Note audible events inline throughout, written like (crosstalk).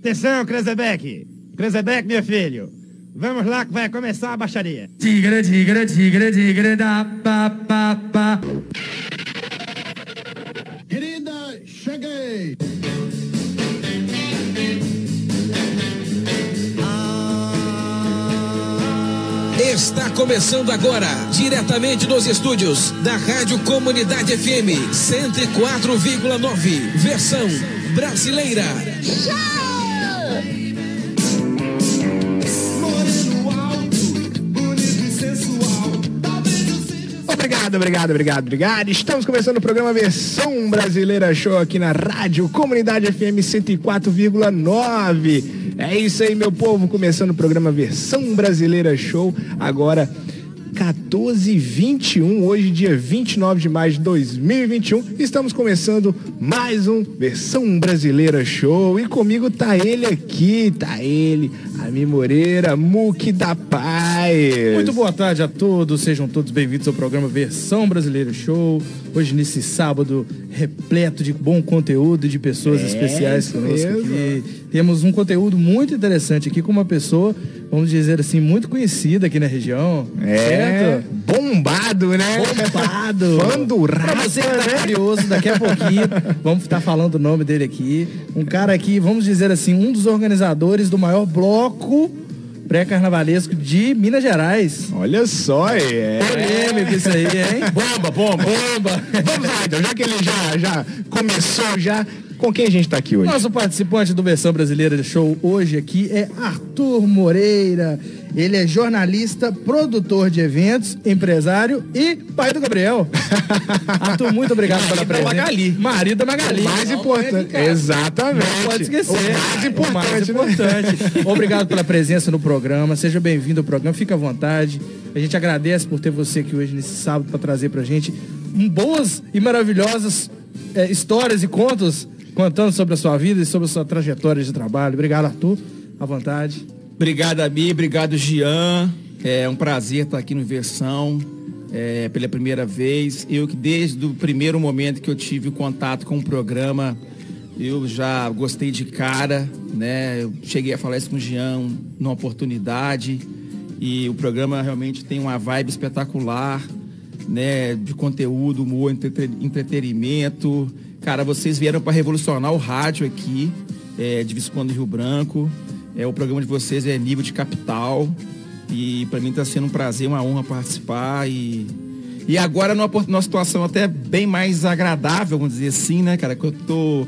Atenção, Krezebeck. Krezebeck, meu filho. Vamos lá que vai começar a baixaria. Tigre, tigre, tigre, tigre, da, pa, pa, pa. Querida, cheguei! Está começando agora, diretamente dos estúdios da Rádio Comunidade FM 104,9, versão brasileira. Moreno Obrigado, obrigado, obrigado, obrigado. Estamos começando o programa Versão Brasileira Show aqui na Rádio Comunidade FM 104,9. É isso aí, meu povo, começando o programa Versão Brasileira Show agora 14h21, hoje dia 29 de maio de 2021. Estamos começando mais um Versão Brasileira Show e comigo tá ele aqui, tá ele, Ami Moreira, Muque da Paz. Muito boa tarde a todos, sejam todos bem-vindos ao programa Versão Brasileira Show. Hoje, nesse sábado, repleto de bom conteúdo e de pessoas É, especiais conosco mesmo. aqui. Temos um conteúdo muito interessante aqui com uma pessoa, vamos dizer assim, muito conhecida aqui na região. É, Certo? bombado, né? Bombado. (laughs) Fã do Pra rap, você que tá né? curioso, daqui a pouquinho (laughs) vamos estar falando o nome dele aqui. Um cara aqui, vamos dizer assim, um dos organizadores do maior bloco pré-carnavalesco de Minas Gerais. Olha só, é. Polêmico isso aí, hein? Bomba, bomba. Bomba. Vamos lá, então, já que ele já, já começou já, com quem a gente tá aqui hoje? Nosso participante do Versão Brasileira de Show hoje aqui é Arthur Moreira. Ele é jornalista, produtor de eventos, empresário e pai do Gabriel. (laughs) Arthur, muito obrigado pela presença. Magali. Marido da Magali. O mais importante. Exatamente. Não pode esquecer. O mais importante. O mais né? importante. Obrigado pela presença no programa. Seja bem-vindo ao programa. Fique à vontade. A gente agradece por ter você aqui hoje nesse sábado para trazer pra gente boas e maravilhosas eh, histórias e contos contando sobre a sua vida e sobre a sua trajetória de trabalho. Obrigado, Arthur. À vontade. Obrigado, Abi. Obrigado, Gian. É um prazer estar aqui no Versão é, pela primeira vez. Eu que desde o primeiro momento que eu tive contato com o programa, eu já gostei de cara, né? Eu cheguei a falar isso com o Gian numa oportunidade e o programa realmente tem uma vibe espetacular, né? De conteúdo, humor, entrete- entretenimento. Cara, vocês vieram para revolucionar o rádio aqui, é, de Visconde Rio Branco. É, o programa de vocês é nível de capital. E para mim está sendo um prazer, uma honra participar. E, e agora numa, numa situação até bem mais agradável, vamos dizer assim, né, cara? Que eu tô.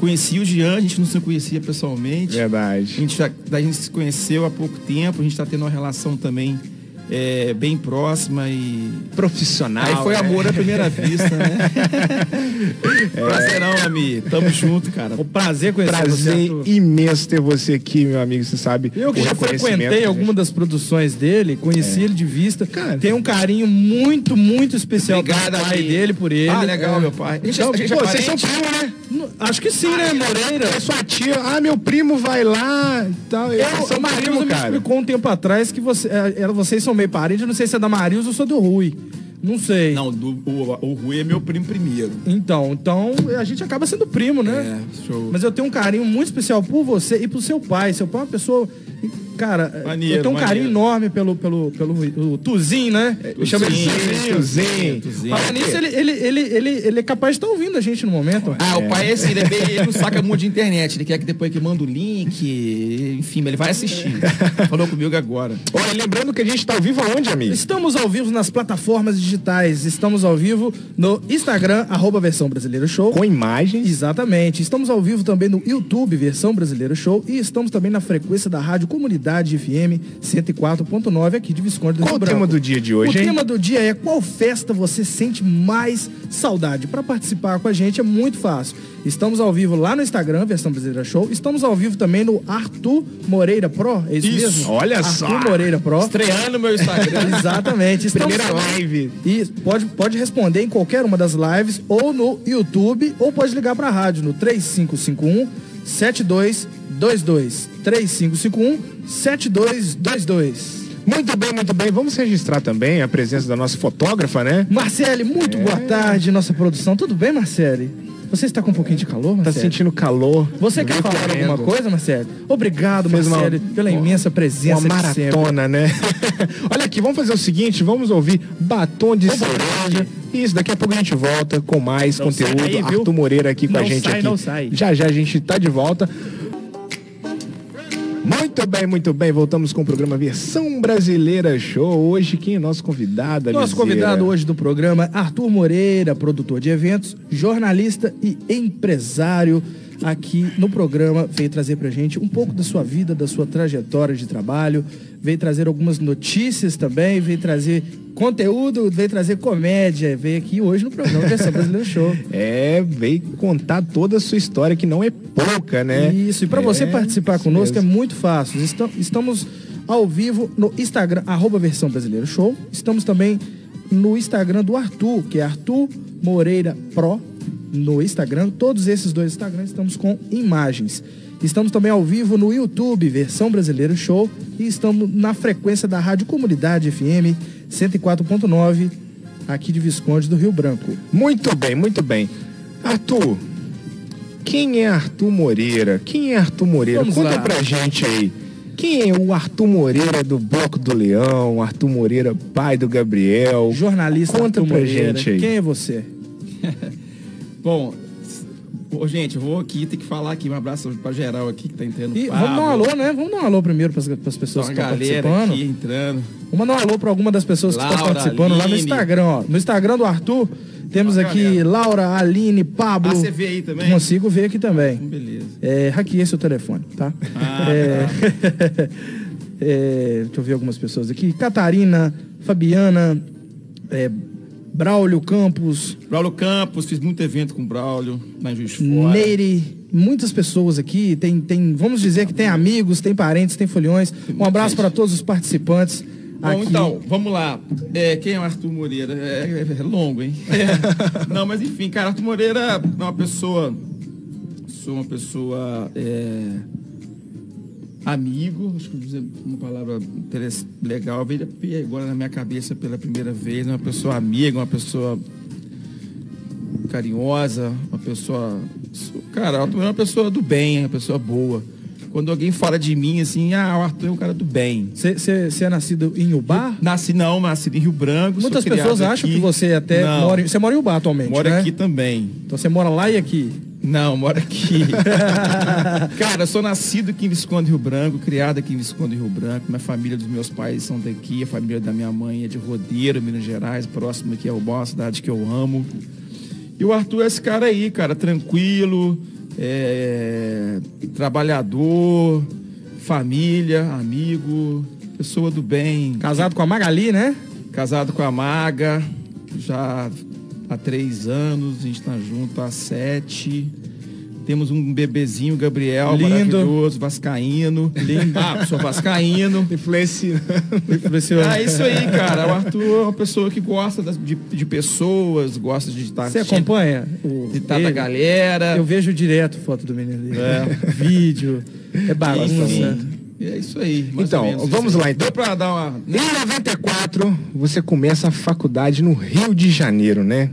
Conheci o Jean, a gente não se conhecia pessoalmente. A Verdade. gente, já, a gente se conheceu há pouco tempo, a gente está tendo uma relação também é, bem próxima e. Profissional. Aí foi né? amor à primeira vista, né? (laughs) Prazerão, Ami. Tamo junto, cara. O prazer conhecer você, Prazer imenso ter você aqui, meu amigo. Você sabe. Eu que já frequentei alguma das produções dele, conheci ele de vista. Cara. tem um carinho muito, muito especial Obrigado, pai Ami. dele por ele. Ah, legal, É. meu pai. A gente, Então, a gente é Pô, vocês são primo, né? Acho que sim, né, Moreira? É sua tia. Ah, meu primo vai lá e tal. Eu, são o primo, me cara. explicou um tempo atrás que você, é, vocês são meio parentes. Eu não sei se é da Marilson ou se é do Rui. Não sei. Não, do- o, o Rui é meu primo primeiro. Então, então a gente acaba sendo primo, né? É, show. Mas eu tenho um carinho muito especial por você e pro seu pai. Seu pai é uma pessoa. Cara, Maneiro, eu tenho um carinho maneiro. enorme pelo, pelo, pelo o Tuzinho, né? Eu chamo ele de Tuzinho, Tuzinho. Tuzinho. Falando nisso, ele, ele, ele, ele, ele é capaz de estar ouvindo a gente no momento. Ah, o pai é assim, ele, é bem- ele não saca muito de internet. Ele quer que depois que manda o link, enfim, ele vai assistir. (laughs) Falou comigo agora. Olha, lembrando que a gente tá ao vivo aonde, amigo? Estamos ao vivo nas plataformas digitais. Estamos ao vivo no Instagram, arroba versão brasileira show. Com imagens. Exatamente. Estamos ao vivo também no YouTube, versão brasileira show. E estamos também na frequência da Rádio Comunidade FM 104.9 aqui de Visconde do Qual o Branco. tema do dia de hoje, O hein? tema do dia é qual festa você sente mais saudade? Para participar com a gente é muito fácil. Estamos ao vivo lá no Instagram, versão brasileira show. Estamos ao vivo também no Arthur Moreira Pro. É isso, Isso, mesmo? olha Arthur só. Moreira Pro. Estreando meu Instagram. (laughs) Exatamente. Estamos- Primeira live. E pode, pode responder em qualquer uma das lives, ou no YouTube, ou pode ligar para a rádio no 3551 7222. 3551 7222. Muito bem, muito bem. Vamos registrar também a presença da nossa fotógrafa, né? Marcele, muito boa tarde, nossa produção. Tudo bem, Marcele? Você está com um pouquinho de calor, Tá Marcelo? sentindo calor. Você quer falar correndo. alguma coisa, Marcelo? Obrigado, Fez uma- Marcelo, pela imensa presença Uma maratona, né? (laughs) Olha aqui, vamos fazer o seguinte, vamos ouvir Batom de Cereja. Isso, daqui a pouco a gente volta com mais Não sai conteúdo. viu? Arthur Moreira aqui com a Não gente sai, aqui. não sai. Já já a gente tá de volta. Muito bem, muito bem. Voltamos com o programa Versão Brasileira Show. Hoje, quem é nosso convidado? Nosso convidado hoje do programa, Arthur Moreira, produtor de eventos, jornalista e empresário. Aqui no programa veio trazer pra gente um pouco da sua vida, da sua trajetória de trabalho, veio trazer algumas notícias também, veio trazer conteúdo, veio trazer comédia, veio aqui hoje no programa Versão Brasileira Show. (laughs) É, veio contar toda a sua história, que não é pouca, né? Isso, e para você É, participar isso conosco mesmo. é muito fácil. Estam- Estamos ao vivo no Instagram, arroba Versão Brasileiro Show. Estamos também no Instagram do Arthur, que é Arthur Moreira Pro, no Instagram. Todos esses dois Instagrams estamos com imagens. Estamos também ao vivo no YouTube, Versão Brasileiro Show. E estamos na frequência da Rádio Comunidade FM 104.9, aqui de Visconde do Rio Branco. Muito bem, muito bem. Arthur, quem é Arthur Moreira? Quem é Arthur Moreira? Vamos Conta lá. pra gente aí. Quem é o Arthur Moreira do Bloco do Leão? Arthur Moreira, pai do Gabriel? Jornalista Conta Arthur pra Moreira. gente aí. Quem é você? (laughs) Bom, ô, gente, eu vou aqui ter que falar aqui. Um abraço pra geral aqui que tá entrando. E vamos dar um alô, né? Vamos dar um alô primeiro para as pessoas Uma que estão participando. aqui entrando. Vamos mandar um alô para alguma das pessoas que estão Laura, participando lá no Aline. Instagram. Ó. No Instagram do Arthur, temos Ó, aqui galera. Laura, Aline, Pablo. Ah, você vê aí também? Consigo ver aqui também. Beleza. É, hackeei seu telefone, tá? Ah, é, (laughs) é, deixa eu ver algumas pessoas aqui. Catarina, Fabiana, é, Braulio Campos, Braulio Campos, fiz muito evento com o Braulio, em Juiz Fora. Neire, muitas pessoas aqui. Tem, tem, vamos dizer que tem amigos, tem parentes, tem folhões. Um abraço para todos os participantes. Bom, aqui. então, vamos lá. É, quem é o Arthur Moreira? É, é longo, hein? (laughs) É. Não, mas enfim, cara, Arthur Moreira é uma pessoa. Sou uma pessoa. é, amigo, acho que uma palavra legal, veio agora na minha cabeça pela primeira vez. Uma pessoa amiga, uma pessoa carinhosa, uma pessoa. Cara, Arthur é uma pessoa do bem, uma pessoa boa. Quando alguém fala de mim assim, ah, o Arthur é um cara do bem. Você é nascido em Ubá? Nasci não, nasci em Rio Branco. Muitas pessoas acham aqui. que você até Não, mora. em- Você mora em Ubá atualmente, moro né? aqui também. Então você mora lá e aqui. Não, moro aqui. (laughs) Cara, eu sou nascido aqui em Visconde Rio Branco, criado aqui em Visconde Rio Branco. Minha família dos meus pais são daqui, a família da minha mãe é de Rodeiro, Minas Gerais, próximo aqui é Ubá, uma cidade que eu amo. E o Arthur é esse cara aí, cara, tranquilo, é, trabalhador, família, amigo, pessoa do bem. Casado com a Magali, né? Casado com a Maga, já há três anos, a gente tá junto há sete. Temos um bebezinho, Gabriel, Lindo. maravilhoso, vascaíno. Lindo. Ah, sou vascaíno. Influenciando. É isso aí, cara. O Arthur é uma pessoa que gosta de, de pessoas, gosta de estar Você acompanha o de estar da galera. Eu vejo direto foto do menino dele. (laughs) Vídeo. É bagunça. Enfim, É isso aí. Então, vamos lá, então. Deu pra dar uma. Em 94, você começa a faculdade no Rio de Janeiro, né?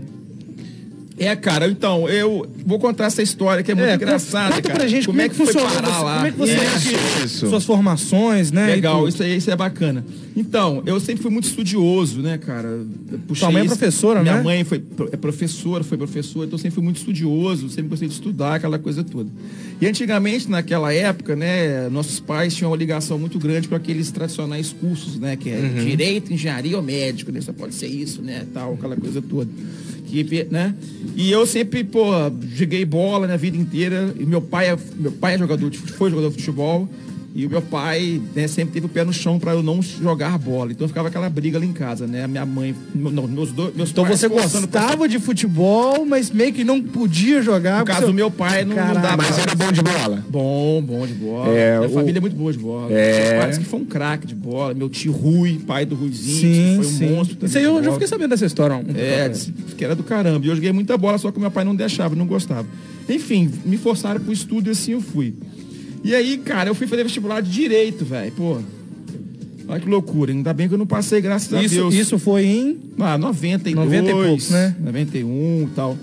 É, cara, então, eu vou contar essa história que é muito É, engraçada, conta cara. pra gente como, é que, foi funcionou. parar você- lá? Como é que você Isso, isso. suas formações, né? Legal, isso aí isso é bacana. Então, eu sempre fui muito estudioso, né, cara? Puxei Sua mãe é isso- professora, Minha né? mãe foi, é professora, foi professora, então eu sempre fui muito estudioso, sempre gostei de estudar, aquela coisa toda. E antigamente, naquela época, né, nossos pais tinham uma ligação muito grande com aqueles tradicionais cursos, né, que é Uhum. direito, engenharia ou médico, né? Só pode ser isso, né, tal, aquela coisa toda. Que, né? E eu sempre, pô, joguei bola na vida inteira. E meu pai é, meu pai é jogador foi jogador de futebol. E o meu pai né, sempre teve o pé no chão para eu não jogar bola. Então ficava aquela briga ali em casa, né? A minha mãe, não, meus dois, meus Então pais você forçando pra- gostava de futebol, mas meio que não podia jogar. No caso seu- do meu pai, não, não Caraca. dá Mas pra- era bom de bola. Bom, bom de bola. É, Minha o- família é muito boa de bola. É. Parece que foi um craque de bola. Meu tio Rui, pai do Ruizinho, Sim, que foi um sim. monstro. também Isso aí eu já fiquei sabendo dessa história. Um É, disse que era do caramba. E eu joguei muita bola, só que meu pai não deixava, não gostava. Enfim, me forçaram pro estudo e assim eu fui. E aí, cara, eu fui fazer vestibular de direito, velho. Pô. Olha que loucura. Ainda bem que eu não passei, graças a isso, Deus. isso foi em. Ah, 92, 90 e poucos, né? 91 e tal.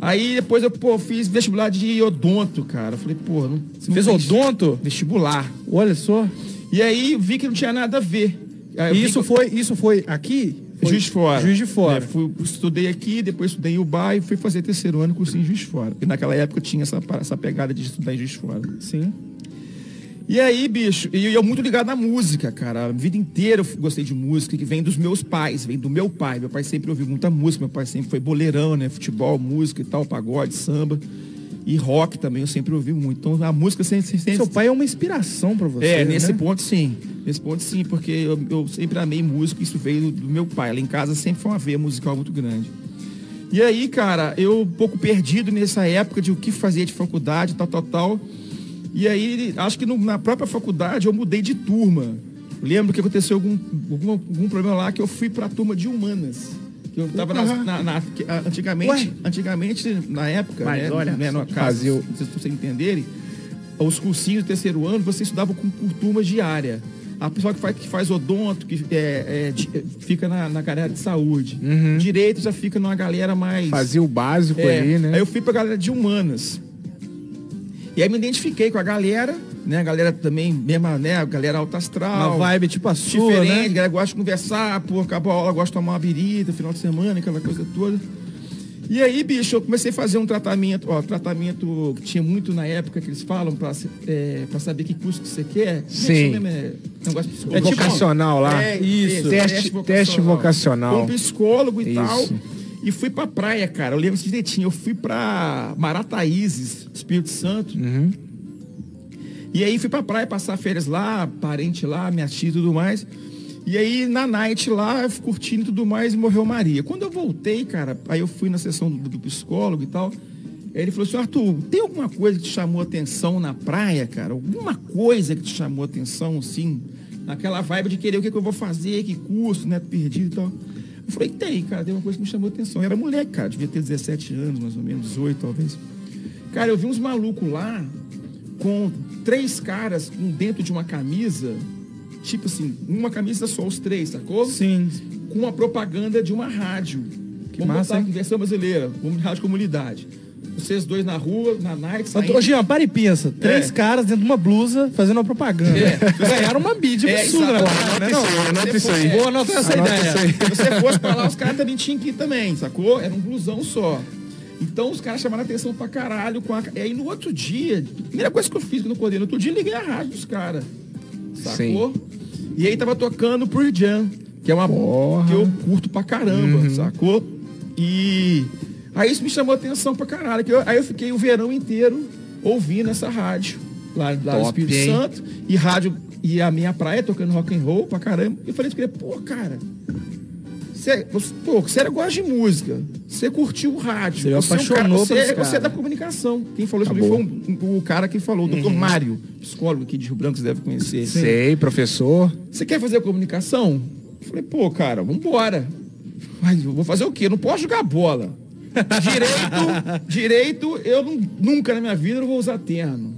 Aí depois eu, pô, fiz vestibular de odonto, cara. Eu Falei, pô, não, Você fez odonto? Vestibular. Olha só. E aí vi que não tinha nada a ver. Aí isso que- foi, isso foi aqui? Foi Juiz de Fora. Juiz de Fora. É, fui, estudei aqui, depois estudei em Ubai e fui fazer terceiro ano cursinho em Juiz de Fora. E naquela época eu tinha essa, essa pegada de estudar em Juiz de Fora. Sim. E aí, bicho, e eu muito ligado à música, cara. A vida inteira eu gostei de música, que vem dos meus pais, vem do meu pai. Meu pai sempre ouviu muita música, meu pai sempre foi boleirão, né? Futebol, música e tal, pagode, samba. E rock também eu sempre ouvi muito. Então a música sempre. sempre Seu pai é uma inspiração pra você. é, nesse né? ponto sim. Nesse ponto sim, porque eu, eu sempre amei música, isso veio do, do meu pai. Lá em casa sempre foi uma veia musical muito grande. E aí, cara, eu um pouco perdido nessa época de o que fazer de faculdade, tal, tal, tal. E aí, acho que no- na própria faculdade eu mudei de turma. Lembro que aconteceu algum, algum, algum problema lá que eu fui pra turma de humanas. Eu tava nas- na, na- ah, antigamente, Ué? antigamente, na época, Mas né, olha né, no caso, vocês, entenderem, os cursinhos do terceiro ano, você estudava com, por turma diária. A pessoa que faz, que faz odonto, que é, é, di- fica na, na galera de saúde. Direito já fica numa galera mais. Fazia o básico É, ali, né? Aí eu fui pra galera de humanas. E aí me identifiquei com a galera, né? A galera também, mesma, né? A galera alta astral. Uma vibe tipo a sua, diferente, né? a galera gosta de conversar, pô, acabou a aula, gosta de tomar uma birita, final de semana, aquela coisa toda. E aí, bicho, eu comecei a fazer um tratamento, ó, tratamento que tinha muito na época que eles falam pra, é, pra saber que curso que você quer. É Sim. É, negócio É psicológico. vocacional lá. É, Isso. Teste- teste vocacional. Com psicólogo e Isso. tal. E fui pra praia, cara. Eu lembro direitinho. Eu fui pra Marataízes, Espírito Santo. Uhum. E aí fui pra praia passar férias lá, parente lá, minha tia e tudo mais. E aí na night lá, curtindo e tudo mais, e morreu Maria. Quando eu voltei, cara, aí eu fui na sessão do, do psicólogo e tal. Ele falou assim, Arthur, tem alguma coisa que te chamou atenção na praia, cara? Alguma coisa que te chamou atenção, assim? Naquela vibe de querer o que, que eu vou fazer, que curso, né? Perdido e tal. Eu falei, tem, cara, tem uma coisa que me chamou atenção. Eu era moleque, cara, devia ter 17 anos, mais ou menos, 18 talvez. Cara, eu vi uns malucos lá com três caras um dentro de uma camisa, tipo assim, uma camisa só, os três, sacou? Sim. Com uma propaganda de uma rádio. Que Vamos massa, botar hein? versão brasileira, vamos rádio comunidade. Vocês dois na rua, na Nike, Ô, saindo... Jean, para e pensa. Três caras dentro de uma blusa fazendo uma propaganda. É. Ganharam uma mídia É, absurda, né? exatamente. Não, não, Anota Se isso for- aí. é, Vou anotar essa Anota ideia. isso. Se você fosse pra lá, os caras também tinham que ir também, sacou? Era um blusão só. Então os caras chamaram atenção pra caralho. Com a... E aí no outro dia, primeira coisa que eu fiz eu acordei, no outro dia eu liguei a rádio dos caras. Sacou? E aí tava tocando Pearl Jam, que é uma Porra. que eu curto pra caramba, sacou? E aí isso me chamou atenção pra caralho. Que eu- aí eu fiquei o verão inteiro ouvindo essa rádio lá, lá no Top, Espírito hein? Santo e rádio e a minha praia tocando rock and roll pra caramba. E eu falei pô, cara, você, você- pô, você era gosta de música, você curtiu o rádio, Você é um apaixonou cara, você, você é da comunicação. Quem falou isso mim foi um- o cara que falou, o doutor Mário, psicólogo aqui de Rio Branco, você deve conhecer. Sei, professor. Você quer fazer comunicação? Eu falei, pô, cara, vambora. Mas eu vou fazer o quê? Eu não posso jogar bola. Direito, direito, eu não- nunca na minha vida eu vou usar terno.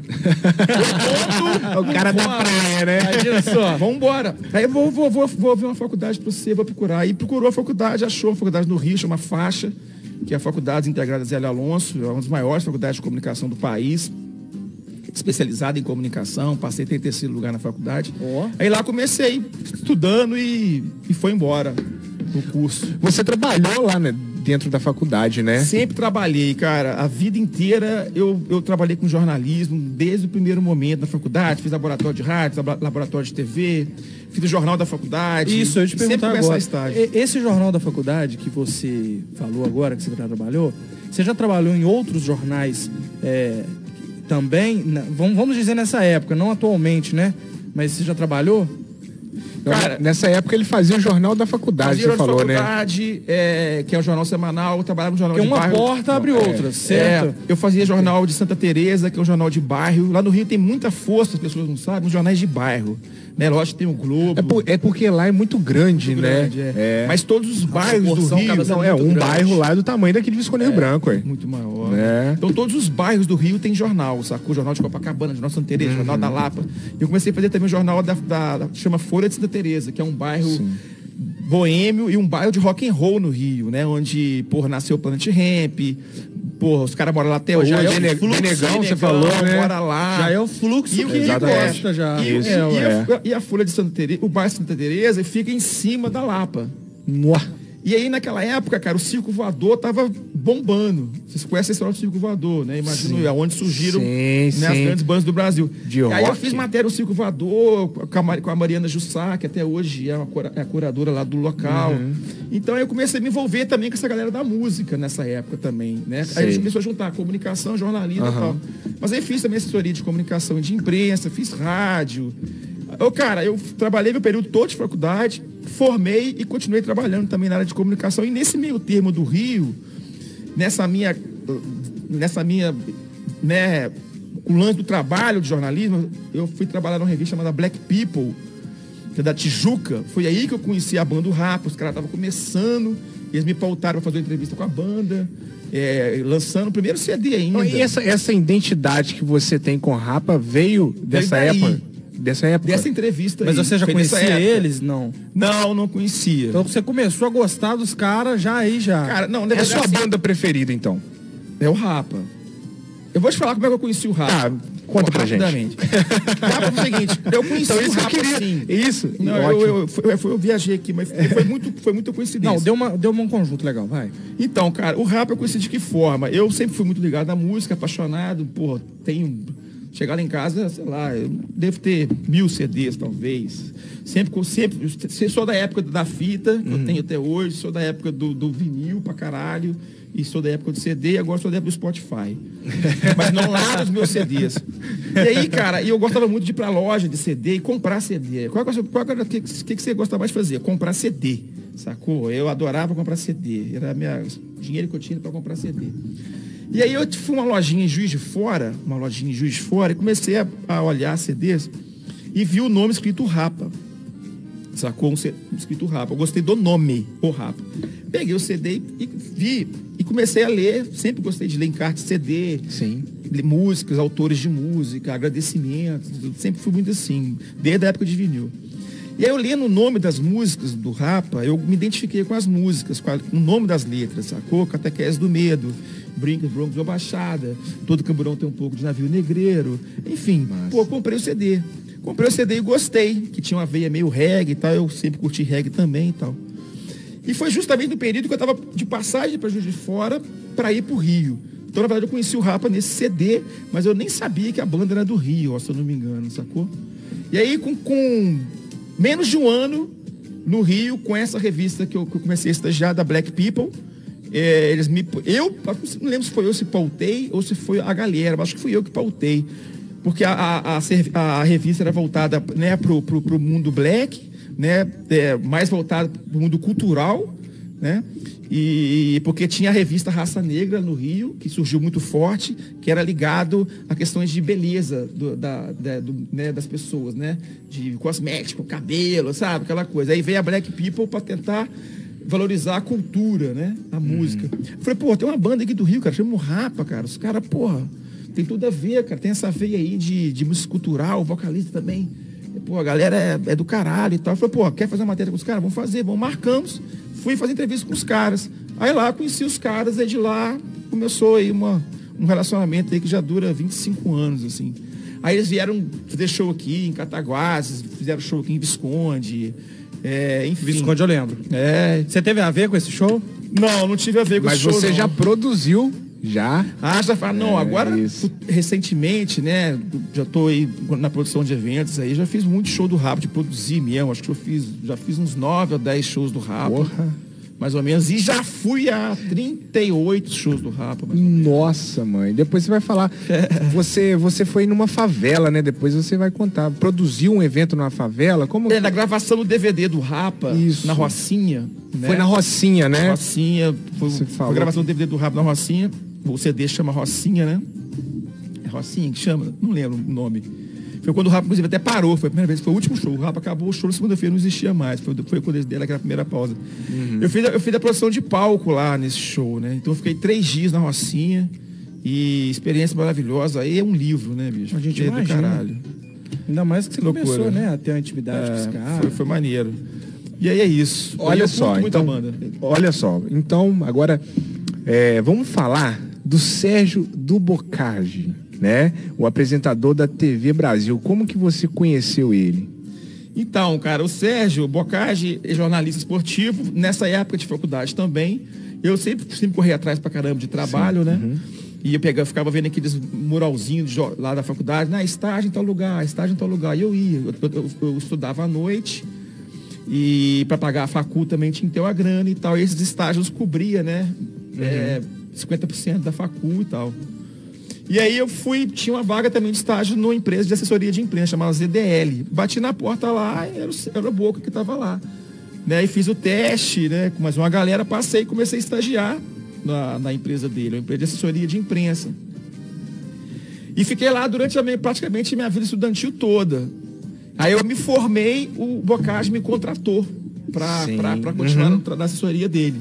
Eu (laughs) O cara da praia, né? Imagina só. (laughs) Vambora. Aí eu vou, vou, vou, vou ver uma faculdade pra você, vou procurar. Aí procurou a faculdade, achou a faculdade no Rio, chama Faixa, que é a Faculdade Integrada Zé Alonso, é uma das maiores faculdades de comunicação do país especializada em comunicação, passei em terceiro lugar na faculdade. Ó. Aí lá comecei estudando e, e foi embora no curso. Você trabalhou lá né, dentro da faculdade, né? Sempre trabalhei, cara. A vida inteira eu, eu trabalhei com jornalismo desde o primeiro momento na faculdade. Fiz laboratório de rádio, labo- laboratório de TV, fiz o jornal da faculdade. Isso, eu te perguntar começar agora. estágio. E- Esse jornal da faculdade que você falou agora, que você já trabalhou, você já trabalhou em outros jornais é, também? Vamos dizer nessa época, não atualmente, né? Mas você já trabalhou? Então, Cara, nessa época ele fazia o jornal da faculdade, Fazia você falou, né? faculdade, é, que é um jornal semanal, eu trabalhava no jornal Porque de uma bairro. porta abre outra, certo? É, eu fazia jornal de Santa Teresa, que é um jornal de bairro. Lá no Rio tem muita força, as pessoas não sabem, os jornais de bairro. Né? Lógico que tem o Globo. É, por- é porque lá é muito grande, muito né? grande, é. Mas todos os bairros do Rio. sendo Não, é um grande. bairro lá do tamanho daquele Visconde Branco, ué. Muito maior. É. Então todos os bairros do Rio tem jornal, sacou? Jornal de Copacabana, Jornal Santa Teresa, Uhum. Jornal da Lapa. E eu comecei a fazer também o jornal da, da- da- chama Folha de Santa Teresa, que é um bairro boêmio e um bairro de rock and roll no Rio, né? Onde, porra, nasceu o Planet Ramp, Porra, os caras moram lá até Pô, hoje. já é o Bene- Bene- Benegão, você falou, né? Mora lá. Já é o fluxo E- que ele gosta já. E, Isso, e- e é. a, e a Folha de Santa Teresa, o bairro Santa Teresa fica em cima da Lapa. Nó. E aí, naquela época, cara, o circo voador tava bombando. Vocês conhecem a história do circo voador, né? Imagino Sim. aonde surgiram Sim, né, as sim. grandes bandas do Brasil. De e aí eu fiz matéria no circo voador com a, Mar- com a Mariana Jussá, que até hoje é, cura- é a curadora lá do local. Uhum. Então eu comecei a me envolver também com essa galera da música nessa época também, né? Aí a gente começou a juntar comunicação, jornalismo e Aham. tal. Mas aí fiz também assessoria de comunicação e de imprensa, fiz rádio. Eu, cara, eu trabalhei meu período todo de faculdade, formei e continuei trabalhando também na área de comunicação. E nesse meio termo do Rio, nessa minha, nessa minha, né, o lance do trabalho de jornalismo, eu fui trabalhar numa revista chamada Black People, que é da Tijuca. Foi aí que eu conheci a banda Rapa. Os caras estavam começando, eles me pautaram para fazer uma entrevista com a banda, é, lançando o primeiro CD ainda. E essa, essa identidade que você tem com o Rapa veio dessa daí. época? Dessa época? Dessa entrevista Mas aí. você já conhecia eles? Não. Não, não conhecia. Então você começou a gostar dos caras já aí já. Cara, não, É sua assim, banda preferida, então? É o Rapa. Eu vou te falar como é que eu conheci o Rapa. Ah, conta pra gente. Rapidamente. Rapa foi o seguinte, eu conheci Então o isso que eu Rapa queria. assim. Isso. Não, ótimo. eu, eu, foi- foi- eu viajei aqui, mas foi muito, foi muita coincidência. não, deu, uma, deu um conjunto legal, vai. Então, cara, o rap eu conheci de que forma? Eu sempre fui muito ligado à música, apaixonado, pô, tenho. Chegar lá em casa, sei lá, eu devo ter mil CDs, talvez. Sempre, com- sempre, sou da época da fita, que eu tenho até hoje, sou da época do, do vinil pra caralho, e sou da época do CD, e agora sou da época do Spotify. (laughs) Mas não lá dos meus CDs. E aí, cara, eu gostava muito de ir pra loja de CD e comprar CD. Qual, qual, qual, o que, que, que você gostava mais de fazer? Comprar CD. Sacou? Eu adorava comprar CD. Era minha, o dinheiro que eu tinha para comprar CD. E aí eu fui uma lojinha em Juiz de Fora, uma lojinha em Juiz de Fora, e comecei a, a olhar CDs e vi o nome escrito Rapa. Sacou? Um, C- escrito Rapa. Eu gostei do nome, o Rapa. Peguei o CD e vi e comecei a ler. Sempre gostei de ler encarte CD. Sim. músicas, autores de música, agradecimentos. Sempre fui muito assim, desde a época de vinil. E aí eu lendo o nome das músicas do Rapa, eu me identifiquei com as músicas, com, a- com o nome das letras, sacou? Catequese do Medo, Brincas, Broncos ou Baixada, Todo Camburão tem um pouco de navio negreiro, enfim. Pô, eu comprei o CD. Comprei o CD e gostei, que tinha uma veia meio reggae e tal, eu sempre curti reggae também e tal. E foi justamente no período que eu estava de passagem para Juiz de Fora para ir para o Rio. Então, na verdade, eu conheci o Rapa nesse CD, mas eu nem sabia que a banda era do Rio, ó, se eu não me engano, sacou? E aí, com, com menos de um ano no Rio, com essa revista que eu, que eu comecei a estagiar, da Black People, é, eles me. Eu não lembro se foi eu se pautei ou se foi a galera, mas acho que fui eu que pautei. Porque a, a, a a revista era voltada né, pro, pro mundo black, né? é, mais voltada pro mundo cultural, né? E porque tinha a revista Raça Negra no Rio, que surgiu muito forte, que era ligado a questões de beleza do- da, da- do- né, das pessoas, né? De cosmético, cabelo, sabe? Aquela coisa. Aí veio a Black People para tentar valorizar a cultura, né? A música. Falei, pô, tem uma banda aqui do Rio, cara, chama o Rapa, cara. Os caras, porra, tem tudo a ver, cara. Tem essa veia aí de, de música cultural, vocalista também. Pô, a galera é, é do caralho e tal. Eu falei, pô, quer fazer uma matéria com os caras? Vamos fazer, vamos, marcamos. Fui fazer entrevista com os caras. Aí lá conheci os caras, aí de lá começou aí uma, um relacionamento aí que já dura 25 anos, assim. Aí eles vieram fazer show aqui em Cataguases, fizeram show aqui em Visconde. É, enfim. Visconde eu lembro. É. Você teve a ver com esse show? Não, não tive a ver com Mas esse show, você não. já produziu, já. Ah, já fala, não, É, agora isso. recentemente, né? Já tô aí na produção de eventos aí, já fiz muito show do rap de produzir mesmo. Acho que eu fiz, já fiz uns 9 ou 10 shows do rap. Porra. Mais ou menos. E já fui a 38 shows do rap, mais ou menos. Nossa, mãe. Depois você vai falar. (laughs) Você, você foi numa favela, né? Depois você vai contar. Produziu um evento numa favela? Como É, na gravação do DVD do Rapa, Isso. na Rocinha. né? foi na Rocinha, né? Rocinha, foi, Você foi falou a gravação do DVD do Rapa na Rocinha. O CD chama Rocinha, né? É Rocinha que chama? Não lembro o nome. Foi quando o Rapa, inclusive, até parou. Foi a primeira vez, foi o último show. O Rapa acabou o show, na segunda-feira não existia mais. Foi, foi quando eles deram aquela primeira pausa. Uhum. Eu, fiz, a- eu fiz a produção de palco lá nesse show, né? Então eu fiquei três dias na Rocinha. E experiência maravilhosa. Aí é um livro, né, bicho? A gente É do caralho. Ainda mais que você Loucura. começou, né? A ter uma intimidade com os É, caras. foi, foi maneiro. E aí é isso. Olha Eu só, então, banda. olha só. Então, agora, é, vamos falar do Sérgio do Bocage, né? O apresentador da TV Brasil. Como que você conheceu ele? Então, cara, o Sérgio Bocage é jornalista esportivo, nessa época de faculdade também. Eu sempre, sempre corri atrás pra caramba de trabalho, né? E eu pegava, ficava vendo aqueles muralzinhos de lá da faculdade, na estágio em tal lugar, estágio em tal lugar. E eu ia, eu, eu- eu estudava à noite. E para pagar a facu também tinha que ter uma grana e tal. E esses estágios cobria, né? É, 50% da facu e tal. E aí eu fui, tinha uma vaga também de estágio numa empresa de assessoria de imprensa, chamada ZDL. Bati na porta lá, era o, era o Boca que estava lá. Né? E fiz o teste, né? Com mais uma galera, passei e comecei a estagiar na, na empresa dele, uma empresa de assessoria de imprensa. E fiquei lá durante a minha, praticamente minha vida estudantil toda. Aí eu me formei, o Bocage me contratou para continuar Uhum. na assessoria dele.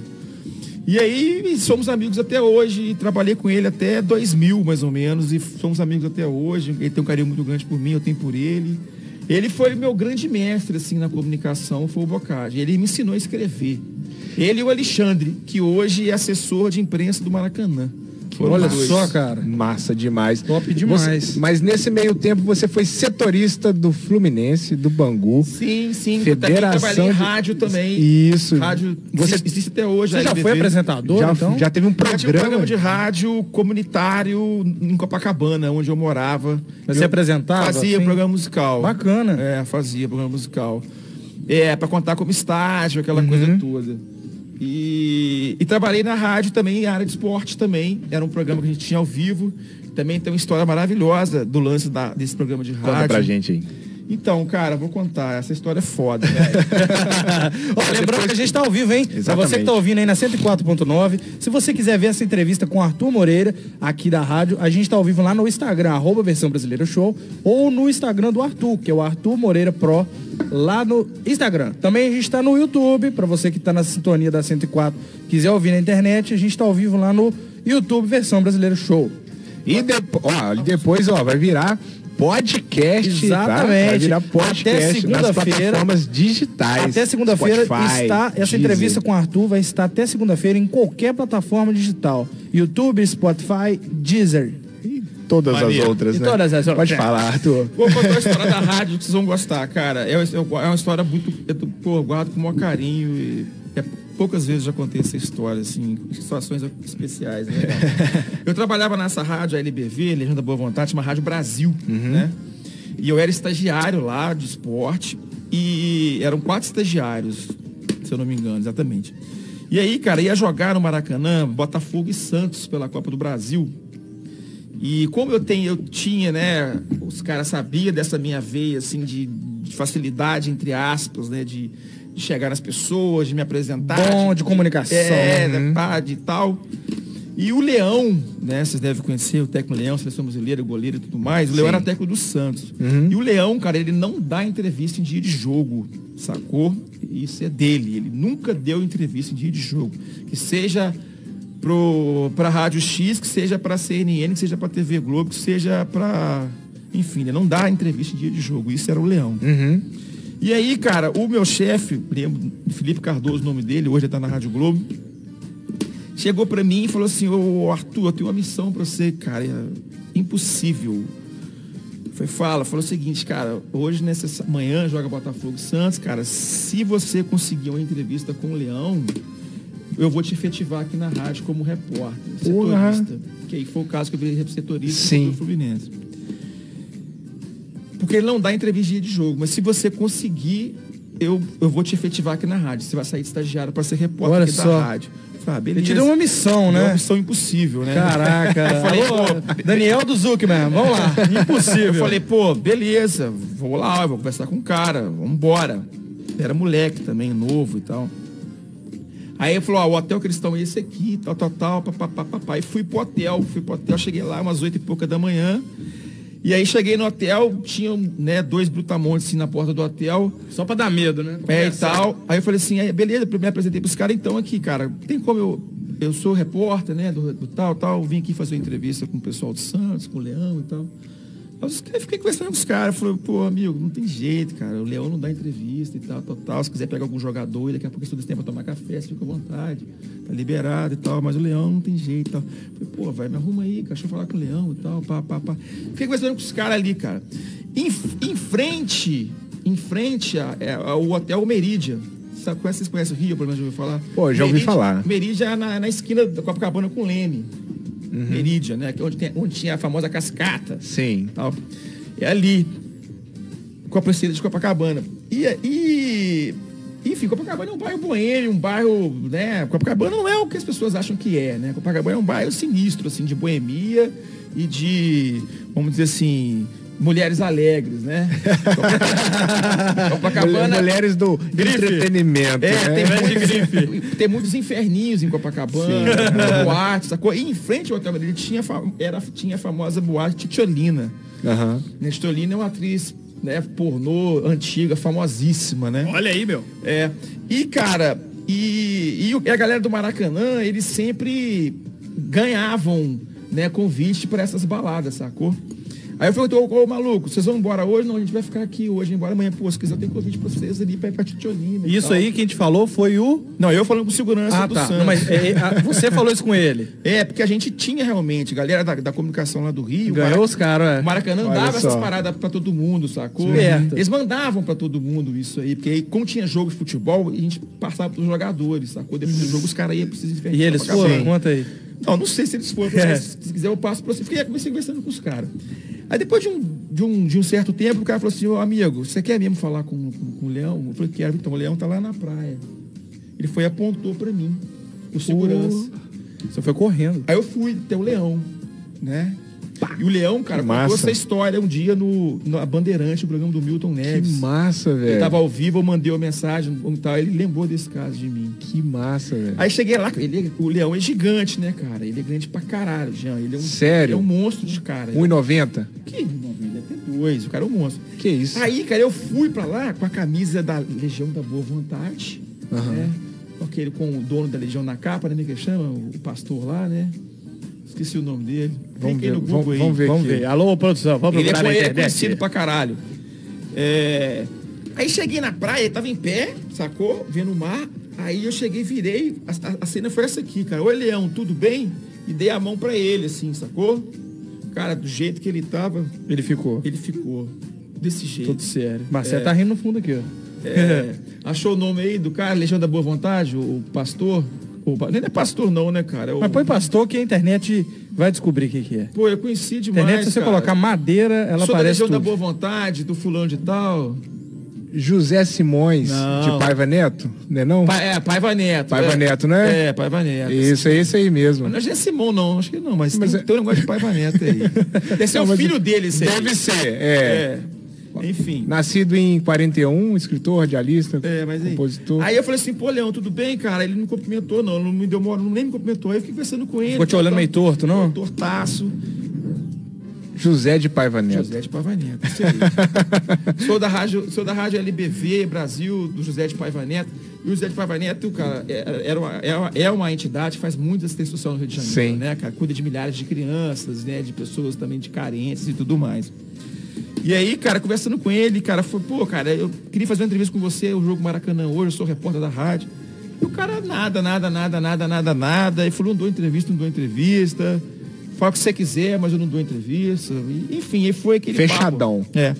E aí somos amigos até hoje, e trabalhei com ele até 2000 mais ou menos, e somos amigos até hoje. Ele tem um carinho muito grande por mim, eu tenho por ele. Ele foi meu grande mestre assim na comunicação, foi o Bocage. Ele me ensinou a escrever. Ele e o Alexandre, que hoje é assessor de imprensa do Maracanã. Foram Olha dois. só, cara. Massa demais. Top demais. Você- mas nesse meio tempo você foi setorista do Fluminense, do Bangu. Sim, sim. Federação eu trabalhei em de- rádio também. Isso. Rádio Você- existe, até hoje. Você já LBV. foi apresentador, Já, então? já teve um Eu tinha um programa. programa de rádio comunitário em Copacabana, onde eu morava. Mas você Eu apresentava, Fazia assim? programa musical. Bacana. É, fazia programa musical. É, pra contar como estágio, aquela Uhum. coisa toda. E, e trabalhei na rádio também, em área de esporte também. Era um programa que a gente tinha ao vivo. Também tem uma história maravilhosa do lance da- desse programa de rádio. Conta pra gente aí. Então, cara, vou contar. Essa história é foda, velho. (laughs) Ó, lembrando que a gente tá ao vivo, hein? Pra Exatamente. você que tá ouvindo aí na 104.9, se você quiser ver essa entrevista com o Arthur Moreira, aqui da rádio, a gente tá ao vivo lá no Instagram, arroba Versão Brasileira Show, ou no Instagram do Arthur, que é o Arthur Moreira Pro, lá no Instagram. Também a gente tá no YouTube, pra você que tá na sintonia da 104, quiser ouvir na internet, a gente tá ao vivo lá no YouTube Versão Brasileira Show. E depo- ó, e depois, ó, vai virar podcast. Tá? Exatamente. Vai virar Até podcast nas segunda-feira. plataformas digitais. Até segunda-feira está essa Deezer. entrevista com o Arthur vai estar até segunda-feira em qualquer plataforma digital. YouTube, Spotify, Deezer. E todas as outras, E né? todas as outras. Pode falar, Arthur. Vou contar a história da rádio que vocês vão gostar, cara. É, é uma história muito. Eu, pô, eu guardo com o maior carinho. E é, poucas vezes já contei essa história, assim, em situações especiais, né? (laughs) eu trabalhava nessa rádio, a LBV, Legenda Boa Vontade, uma Rádio Brasil, né? E eu era estagiário lá de esporte. E eram quatro estagiários, se eu não me engano, exatamente. E aí, cara, ia jogar no Maracanã, Botafogo e Santos pela Copa do Brasil. E como eu tenho, eu tinha, né? Os caras sabiam dessa minha veia, assim, de, de facilidade, entre aspas, né? De, de chegar nas pessoas, de me apresentar. Bom de comunicação. É, Uhum. né, pá, de tal. E o Leão, né? Vocês devem conhecer o técnico Leão, seleção brasileira, goleiro e tudo mais. O Leão era técnico do Santos. Uhum. E o Leão, cara, ele não dá entrevista em dia de jogo, sacou? Isso é dele. Ele nunca deu entrevista em dia de jogo. Que seja pro, pra Rádio X, que seja pra CNN, que seja pra TV Globo, que seja pra... Enfim, ele não dá entrevista em dia de jogo. Isso era o Leão. E aí, cara, o meu chefe, lembro, Felipe Cardoso, o nome dele, hoje ele tá na Rádio Globo, chegou pra mim e falou assim, ô Arthur, eu tenho uma missão pra você, cara, é impossível. Foi, fala, falou o seguinte, cara, hoje, nessa manhã, joga Botafogo e Santos, cara, se você conseguir uma entrevista com o Leão, eu vou te efetivar aqui na rádio como repórter, Porra. setorista. Que aí foi o caso que eu virei setorista Sim. do Fluminense. Porque ele não dá entrevista de jogo, mas se você conseguir, eu, eu vou te efetivar aqui na rádio. Você vai sair de estagiário para ser repórter Olha aqui só. da rádio. Ah, Ele te deu uma missão, Deu uma né? missão impossível, né? Caraca. (laughs) Eu falei, pô, Daniel do Zuckerman, vamos lá. (laughs) Impossível. eu falei, pô, beleza, vou lá, vou conversar com o cara, vambora. Era moleque também, novo e tal. Aí ele falou, ó, o hotel que eles estão é esse aqui, tal, tal, tal, papapá, papá. E fui pro hotel, fui pro hotel, cheguei lá umas oito e pouca da manhã. E aí cheguei no hotel, tinham, né, dois brutamontes assim na porta do hotel. Só pra dar medo, né? É, e tal. Aí eu falei assim, aí, beleza, me apresentei pros caras, então aqui, cara, tem como eu. Eu sou repórter, né, do, do tal, tal, vim aqui fazer uma entrevista com o pessoal do Santos, com o Leão e tal. Eu fiquei conversando com os caras, falei, pô, amigo, não tem jeito, cara. O Leão não dá entrevista e tal, tal, tal. Se quiser pegar algum jogador, e daqui a pouco estuda esse tempo pra tomar café, você fica à vontade. Tá liberado e tal, mas o Leão não tem jeito e tal. Falei, pô, vai, me arruma aí, cara, deixa eu falar com o Leão e tal, pá, pá, pá. Fiquei conversando com os caras ali, cara. Em, em frente, em frente é, ao hotel Meridian. Sabe, conhece- vocês conhecem o Rio, pelo menos já ouviu falar? Pô, já ouvi Meridian- falar. Meridian é na, na esquina da Copacabana com Leme. Uhum. Meridian, né? Que é onde, tem- onde tinha a famosa cascata Sim. tal. É ali, com a Priscila de Copacabana. E, e, enfim, Copacabana é um bairro boêmio, um bairro, né? Copacabana não é o que as pessoas acham que é, né? Copacabana é um bairro sinistro, assim, de boemia e de, vamos dizer assim, mulheres alegres, né? (laughs) Copacabana... Mulheres do entretenimento. É, né? tem, muitos, tem muitos inferninhos em Copacabana, boates, sacou? E em frente ao hotel dele tinha, era, tinha a famosa boate Titiolina. Aham. Né, Titiolina é uma atriz né, pornô antiga, famosíssima, né? Olha aí, meu. É. E, cara, e, e a galera do Maracanã, eles sempre ganhavam né, convite para essas baladas, sacou? Aí eu falei, ô, ô maluco, vocês vão embora hoje? Não, a gente vai ficar aqui hoje, embora amanhã. Pô, se quiser, eu tenho convite pra vocês ali pra ir pra Titiolina. e Isso tal. aí que a gente falou foi o. Não, eu falando com segurança Ah, do tá. Santos. Não, mas é, é, a- você falou isso com ele. (laughs) É, porque a gente tinha realmente, galera da, da comunicação lá do Rio. Ganhou Marac- os caras, é. O Maracanã Olha dava só. essas paradas pra todo mundo, sacou? Certo. Eles mandavam pra todo mundo isso aí, porque aí, como tinha jogo de futebol, a gente passava pros jogadores, sacou? Depois do jogo, os caras iam precisar E eles foram? Conta aí. Não, não sei se eles foram, É. se quiser eu passo pra você. Fiquei, comecei conversando com os caras. Aí depois de um, de, um, de um certo tempo, o cara falou assim, ô amigo, você quer mesmo falar com, com, com o Leão? Eu falei, quero, então o Leão tá lá na praia. Ele foi e apontou pra mim, o segurança. Você foi correndo. Aí eu fui até o Leão, né? E o Leão, cara, Que contou massa. essa história um dia no, na Bandeirante, o programa do Milton Que Neves. massa, Ele velho. tava ao vivo, eu mandei uma mensagem e tal. Ele lembrou desse caso de mim. Que massa, velho. Aí cheguei lá, ele, o leão é gigante, né, cara? Ele é grande pra caralho, Jean. Ele é um, Sério? Ele é um monstro de cara. 1,90? Que não, ele deve ter dois, o cara é um monstro. Que isso? Aí, cara, eu fui pra lá com a camisa da Legião da Boa Vontade, né? Com aquele com o dono da Legião na capa, né? É que chama? O pastor lá, né? Esqueci o nome dele. Vamos ver, no Google vamos- aí. vamos ver. Vamos ver. Alô, produção, vamos Ele é, procurar na ele é internet. conhecido pra caralho. É, Aí cheguei na praia, ele tava em pé, sacou? Vendo o mar. Aí eu cheguei, virei. A, a- a cena foi essa aqui, cara. Oi, Leão, tudo bem? E dei a mão pra ele, assim, sacou? Cara, do jeito que ele tava, Ele ficou. ele ficou. Desse jeito. Tudo sério. Marcelo É. tá rindo no fundo aqui, ó. É, achou o nome aí do cara, Legião da Boa Vontade, o, o pastor? O, nem é pastor, não, né, cara? É o- Mas põe pastor que a internet vai descobrir o que, que é. Pô, eu conheci demais. internet, se você cara. colocar madeira, ela Sou da aparece Legião da tudo. Boa Vontade, do fulano de tal. José Simões, Não. de Paiva Neto, né não? Pa- é, Paiva Neto. Paiva é. Neto, né? É, Paiva Neto. Isso, é esse aí mesmo. Não é Simão, não, acho que não, mas, Mas tem, é- tem um negócio de Paiva Neto aí. (laughs) Deve ser Não, o mas filho dele, esse aí. Deve ser, é. É. Enfim. Nascido em 41, escritor, radialista, É, mas aí. compositor. Aí eu falei assim, pô, Leão, tudo bem, cara? Ele não me cumprimentou, não. Não me deu hora, não nem me cumprimentou. Aí eu fiquei conversando com ele. Ficou te olhando meio torto, não? Tortaço. José de Paiva Neto. José de Paiva Neto. isso aí. (laughs) sou, da rádio, sou da rádio LBV Brasil, do José de Paiva Neto. E o José de Paiva Neto, cara, é- era uma, é, uma, é uma entidade que faz muita assistência social no Rio de Janeiro, Sim. né, cara? Cuida de milhares de crianças, né? De pessoas também de carentes e tudo mais. E aí, cara, conversando com ele, cara, foi, pô, cara, eu queria fazer uma entrevista com você, o jogo Maracanã hoje, eu sou repórter da rádio. E o cara, nada, nada, nada, nada, nada, nada. Ele falou, não dou entrevista, não dou entrevista. Fala o que você quiser, mas eu não dou entrevista. E, enfim, aí foi aquele Fechadão. papo. É.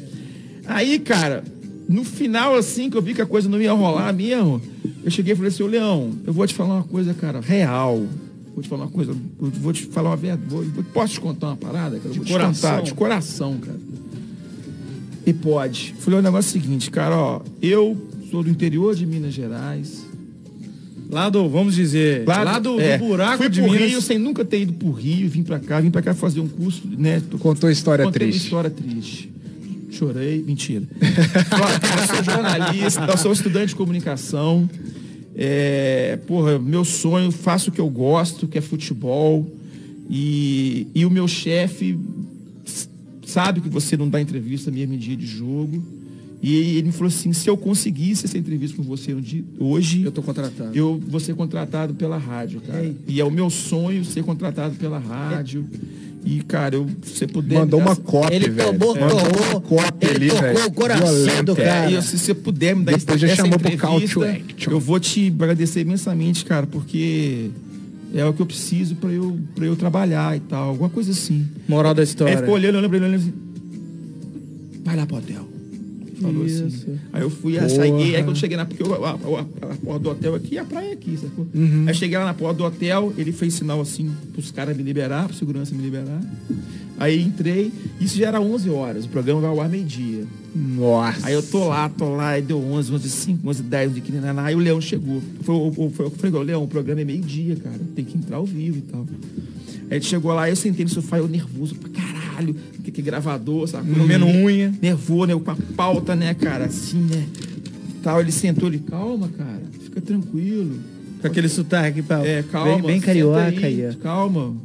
Aí, cara, no final, assim, que eu vi que a coisa não ia rolar mesmo, eu cheguei e falei assim, ô Leão, eu vou te falar uma coisa, cara, real. Vou te falar uma coisa, vou te falar uma verdade. vou- vou- Posso te contar uma parada, cara? Eu De vou te coração. contar, de coração, cara. E pode. Falei o negócio seguinte, cara, ó, eu sou do interior de Minas Gerais. Lá do, vamos dizer, lá, do, do é, buraco fui de pro Minas. Rio sem nunca ter ido pro Rio, vim pra cá, vim pra cá fazer um curso, né? Tô- Contou história Contei uma triste. história triste. Chorei, mentira. (laughs) Eu sou jornalista, eu sou estudante de comunicação. É, porra, meu sonho, faço o que eu gosto, que é futebol. E, e o meu chefe sabe que você não dá entrevista mesmo em dia de jogo. E ele me falou assim, se eu conseguisse essa entrevista com você dia, hoje, Eu tô contratado. eu vou ser contratado pela rádio, cara. E é o meu sonho ser contratado pela rádio. E, cara, eu, se você puder. Mandou uma cópia, Ele velho. tomou, Mandou tomou, uma cópia ele ali, tocou velho. o coração Violenta. do cara. É, e se você puder me dar Depois essa já chamou pro entrevista, call to action. eu vou te agradecer imensamente, cara, porque é o que eu preciso pra eu, pra eu trabalhar e tal, alguma coisa assim. Moral da Aí história. ficou olhando, olhando pra ele, olhando assim, vai lá pro hotel. Falou Isso. assim. Aí eu fui, Porra. saí, aí quando cheguei na porque eu- a, a- a- porta do hotel aqui, a praia é aqui, sacou? Uhum. Aí cheguei lá na porta do hotel, ele fez sinal assim pros caras me liberar, pro segurança me liberar. Aí entrei, isso já era 11 horas, o programa vai ao ar meio-dia. Nossa. Aí eu tô lá, tô lá, aí deu 11, 11, 5, 11, 10, 11, 15, aí o Leão chegou. Foi, o- o- foi, eu falei, Leão, o programa é meio-dia, cara, tem que entrar ao vivo e tal. Aí ele chegou lá, eu sentei no sofá, eu nervoso pra caralho, que, que gravador, sabe? Comendo unha. Nervoso, né, com a pauta, né, cara, assim, né, tal. Ele sentou, ele, calma, cara, fica tranquilo. Com aquele sotaque, pá. É, calma. Bem- bem carioca aí, aí. Calma.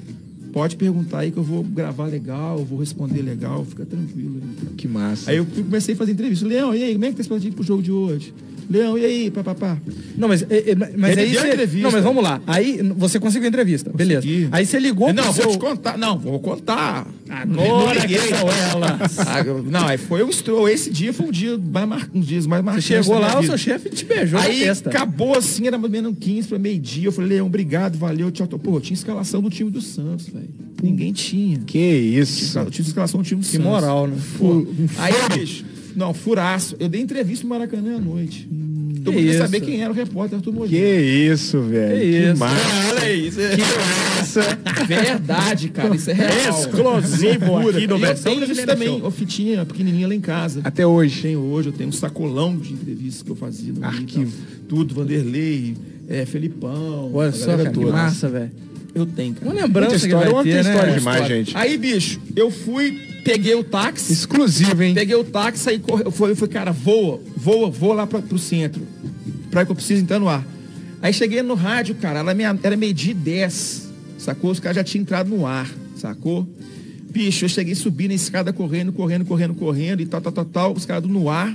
Pode perguntar aí que eu vou gravar legal, vou responder legal, fica tranquilo. aí. Que massa. Aí eu comecei a fazer entrevista. Leão, e aí, como é que tá esse pro jogo de hoje? Leão, e aí, papapá? Não, mas, é, é, mas Ele aí deu você... entrevista. Não, mas vamos lá. Aí você conseguiu a entrevista. Beleza. Consegui. Aí você ligou Não, pro vou seu... te contar. Não, vou contar. Agora que elas. Ah, não, aí foi um estro... Esse dia foi um dia mais mar... um dia mais Você marcantes. chegou lá, o seu chefe te beijou Aí acabou assim, era mais ou menos 15 para meio-dia. Eu falei, Leão, obrigado, valeu, tchau, tchau. Pô, tinha escalação do time do Santos, velho. Ninguém tinha. Que isso. Eu tinha escalação do time do Que Santos. moral, né? Pô, aí, bicho, não, furaço. Eu dei entrevista no Maracanã à noite. Todo que mundo queria saber quem era o repórter Arthur Que Moreira. isso, velho. Que Que isso. massa. Olha isso. Que Verdade, cara. Isso é real. Exclusivo aqui no eu Versão tenho isso também, uma fitinha pequenininha lá em casa. Até hoje. Tenho hoje, eu tenho um sacolão de entrevistas que eu fazia no Arquivo. Tudo, Vanderlei, é, Felipão. Olha só, que massa, velho. Eu tenho, cara. Uma lembrança Muita que vai história, ter, né? história demais, gente. Aí, bicho, eu fui, peguei o táxi. Exclusivo, hein? Peguei o táxi, correndo. Eu falei, eu falei, cara, voa, voa, voa lá pra, pro centro. Pra que eu preciso entrar no ar. Aí cheguei no rádio, cara, era, meia- era meio-dia e 10. Sacou? Os caras já tinham entrado no ar, sacou? Bicho, eu cheguei subindo a escada correndo, correndo, correndo, correndo e tal, tal, tal, tal, os caras no ar.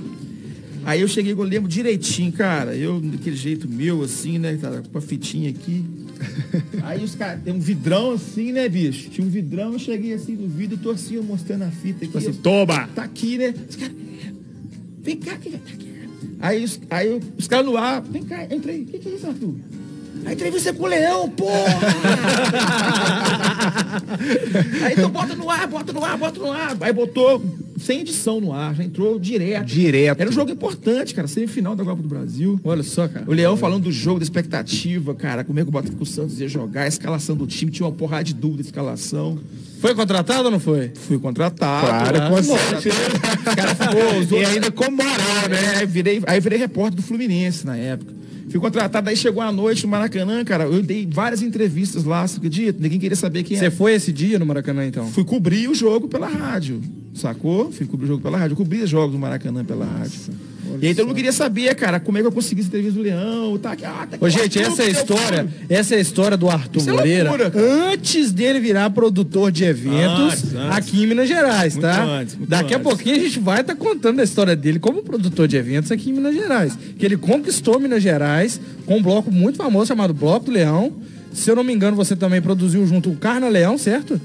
Aí eu cheguei, eu lembro direitinho, cara, eu daquele jeito meu, assim, né, cara, com a fitinha aqui. (laughs) Aí os caras, tem um vidrão assim, né, bicho? Tinha um vidrão, eu cheguei assim no vidro, tô assim, eu mostrando a fita aqui. Assim, eu- Toma! Tá aqui, né? Os caras, vem cá, que tá aqui. Aí, os, aí os caras no ar, vem cá, entra aí. O que, que é isso, Arthur? A entrevista é com o leão, porra! (laughs) aí então bota no ar, bota no ar, bota no ar. Aí botou sem edição no ar, já entrou direto. Direto. Era um jogo importante, cara, semifinal da Copa do Brasil. Olha só, cara. O Leão falando do jogo, da expectativa, cara, como é que o Botafogo Santos ia jogar, a escalação do time, tinha uma porrada de dúvida de escalação. Foi contratado ou não foi? Fui contratado. Claro, né? com certeza. Cara, ficou, E ainda com moral, né? É, aí virei, aí virei repórter do Fluminense na época. Fui contratado, aí chegou a noite no Maracanã, cara. Eu dei várias entrevistas lá, você acredita? Ninguém queria saber quem Você foi esse dia no Maracanã, então? Fui cobrir o jogo pela rádio, sacou? Fui cobrir o jogo pela rádio. Eu cobri os jogos do Maracanã pela rádio. E aí todo mundo queria saber, cara, como é que eu consegui essa entrevista do Leão. Tá ah, tá Ô, gente, essa é história, essa é a história do Arthur Isso é Moreira loucura, antes dele virar produtor de eventos Antes, antes. aqui em Minas Gerais, Muito tá? antes, Daqui a pouquinho a gente vai estar contando a história dele como produtor de eventos aqui em Minas Gerais. Que ele conquistou Minas Gerais com um bloco muito famoso chamado Bloco do Leão. Se eu não me engano, você também produziu junto o Carna Leão, certo?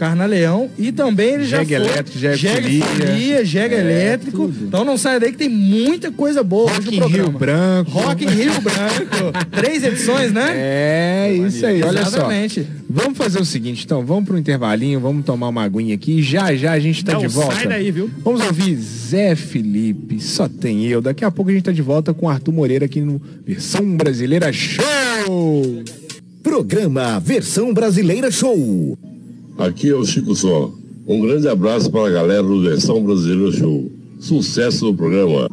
Carna Leão e também ele já Jegue foi elétrico, jegue jegue folia. jegue elétrico. Então não sai daí que tem muita coisa boa Rock hoje em no Rio. Branco. Rock em Rio Branco. Três edições, né? É, isso aí, olha Exatamente. só. Vamos fazer o seguinte, então, vamos pro intervalinho, vamos tomar uma aguinha aqui. Já já a gente tá Não de volta. sai daí, viu? Vamos ouvir Zé Felipe, só tem eu. Daqui a pouco a gente tá de volta com Arthur Moreira aqui no Versão Brasileira Show. Programa Versão Brasileira Show. Aqui é o Chico Só. Um grande abraço para a galera do Versão Brasileira Show. Sucesso no programa.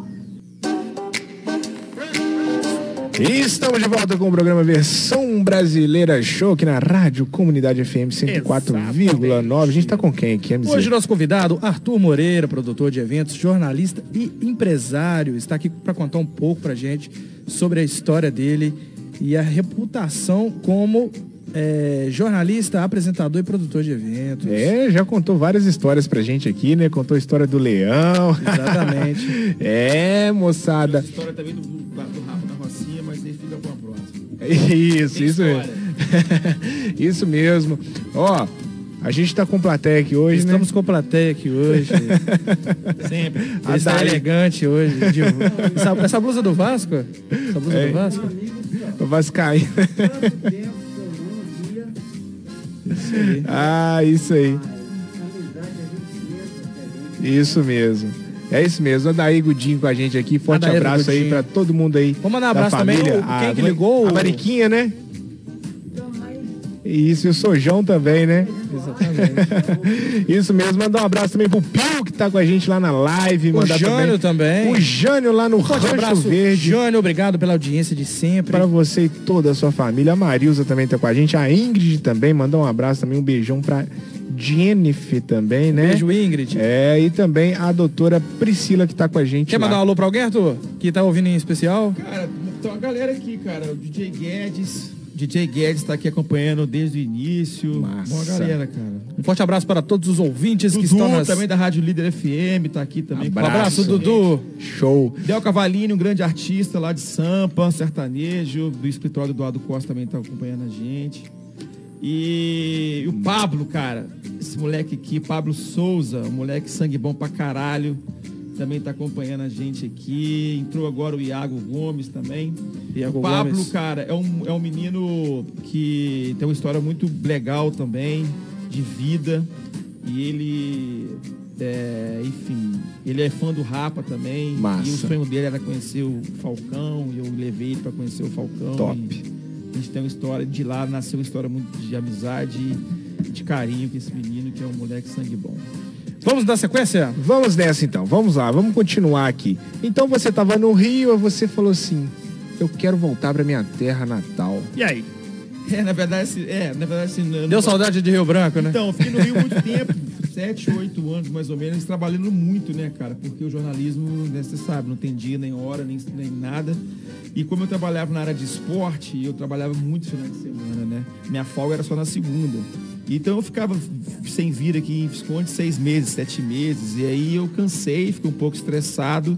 E estamos de volta com o programa Versão Brasileira Show aqui na Rádio Comunidade FM 104,9. A gente tá com quem aqui, MZ? Hoje nosso convidado, Arthur Moreira, produtor de eventos, jornalista e empresário, está aqui para contar um pouco pra gente sobre a história dele e a reputação como é, jornalista, apresentador e produtor de eventos. É, já contou várias histórias pra gente aqui, né? Contou a história do leão. Exatamente. (laughs) é, moçada. História também do, do, do Rafa da Rocinha, mas aí fica com a próxima. (laughs) Isso, isso mesmo. (laughs) isso mesmo. Ó, A gente tá com plateia aqui hoje, Estamos com a plateia aqui hoje. Sempre. A Ele está Dali. elegante hoje. de- Essa, essa blusa do Vasco? Essa blusa É. do Vasco? né? Vascaíno. Isso aí. Ah, isso aí. Isso mesmo. É isso mesmo. Adair Gudinho com a gente aqui. Forte Adair abraço aí pra todo mundo aí. Vamos mandar um abraço também. família. O- quem A que mãe- ligou? A Mariquinha, né? Isso, e o Sojão também, né? Exatamente. (laughs) Isso mesmo. Mandar um abraço também pro Pio, que tá com a gente lá na live. O Jânio também. O Jânio lá no Forte Rancho abraço, Verde. Jânio. Obrigado pela audiência de sempre. Pra você e toda a sua família. A Marilza também tá com a gente. A Ingrid também. Mandar um abraço também, um beijão pra Jennifer também, né? Beijo, Ingrid. É, e também a doutora Priscila que tá com a gente. Quer lá. mandar um alô pra alguém, Arthur? Que tá ouvindo em especial? Cara, tem uma galera aqui, cara. O DJ Guedes. DJ Guedes tá aqui acompanhando desde o início. Massa. Boa galera, cara. Um forte abraço para todos os ouvintes que Dudu estão nas... também da Rádio Líder FM, tá aqui também. Um abraço, Dudu. Show. Del Cavalini, um grande artista lá de Sampa, sertanejo, do escritório do Eduardo Costa também tá acompanhando a gente. E o Pablo, cara, esse moleque aqui, Pablo Souza, um moleque sangue bom pra caralho, também tá acompanhando a gente aqui. Entrou agora o Iago Gomes também. Iago o Pablo, Gomes. cara, é um, é um menino que tem uma história muito legal também, de vida. E ele, é, enfim, ele é fã do Rapa também. Massa. E o sonho dele era conhecer o Falcão, e eu levei ele pra conhecer o Falcão. Top. A gente tem uma história, de lá nasceu uma história muito de amizade de carinho com esse menino, que é um moleque sangue bom. Vamos dar sequência? Vamos nessa então, vamos lá, vamos continuar aqui. Então você tava no Rio e você falou assim: eu quero voltar pra minha terra natal. E aí? É, na verdade, assim, é, na verdade, assim, não- Deu saudade de Rio Branco, né? Então, eu fiquei no Rio muito (laughs) tempo, sete, oito anos mais ou menos, trabalhando muito, né, cara? Porque o jornalismo, né, você sabe, não tem dia, nem hora, nem, nem nada. E como eu trabalhava na área de esporte, eu trabalhava muito final de semana, né? Minha folga era só na segunda. Então eu ficava sem vir aqui em Visconde seis meses, sete meses. E aí eu cansei, fiquei um pouco estressado.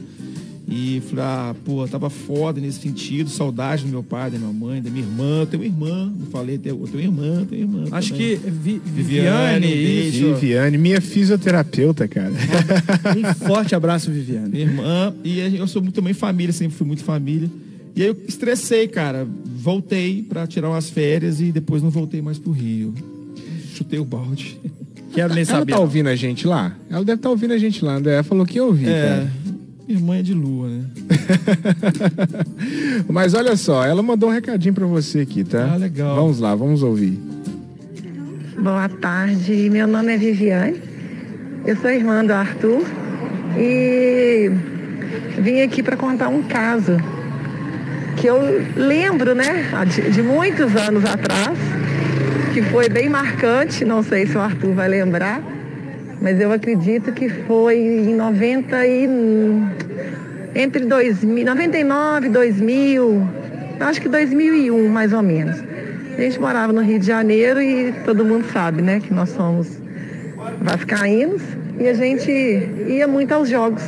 E falei, ah, pô, tava foda nesse sentido, saudade do meu pai, da minha mãe, da minha irmã. Tenho uma irmã, não falei, tenho uma irmã, tenho uma irmã. Acho também. que Vi- Viviane, Viviane, isso. Viviane, minha fisioterapeuta, cara. Um forte abraço, Viviane. Minha irmã, e eu sou muito também família, sempre fui muito família. E aí eu estressei, cara. Voltei pra tirar umas férias e depois não voltei mais pro Rio. Chutei o balde. (laughs) Quero nem Ela saber. tá ouvindo a gente lá? Ela deve estar ouvindo a gente lá, André. Ela falou que ia ouvir, É, cara. minha irmã é de lua, né? (laughs) Mas olha só, ela mandou um recadinho pra você aqui, tá? Ah, legal. Vamos lá, vamos ouvir. Boa tarde, meu nome é Viviane, eu sou irmã do Arthur e vim aqui para contar um caso que eu lembro, né, de, de muitos anos atrás, que foi bem marcante, não sei se o Arthur vai lembrar, mas eu acredito que foi em 90 e entre 2000, 99 e 2000, acho que 2001 mais ou menos. A gente morava no Rio de Janeiro e todo mundo sabe, né, que nós somos vascaínos e a gente ia muito aos jogos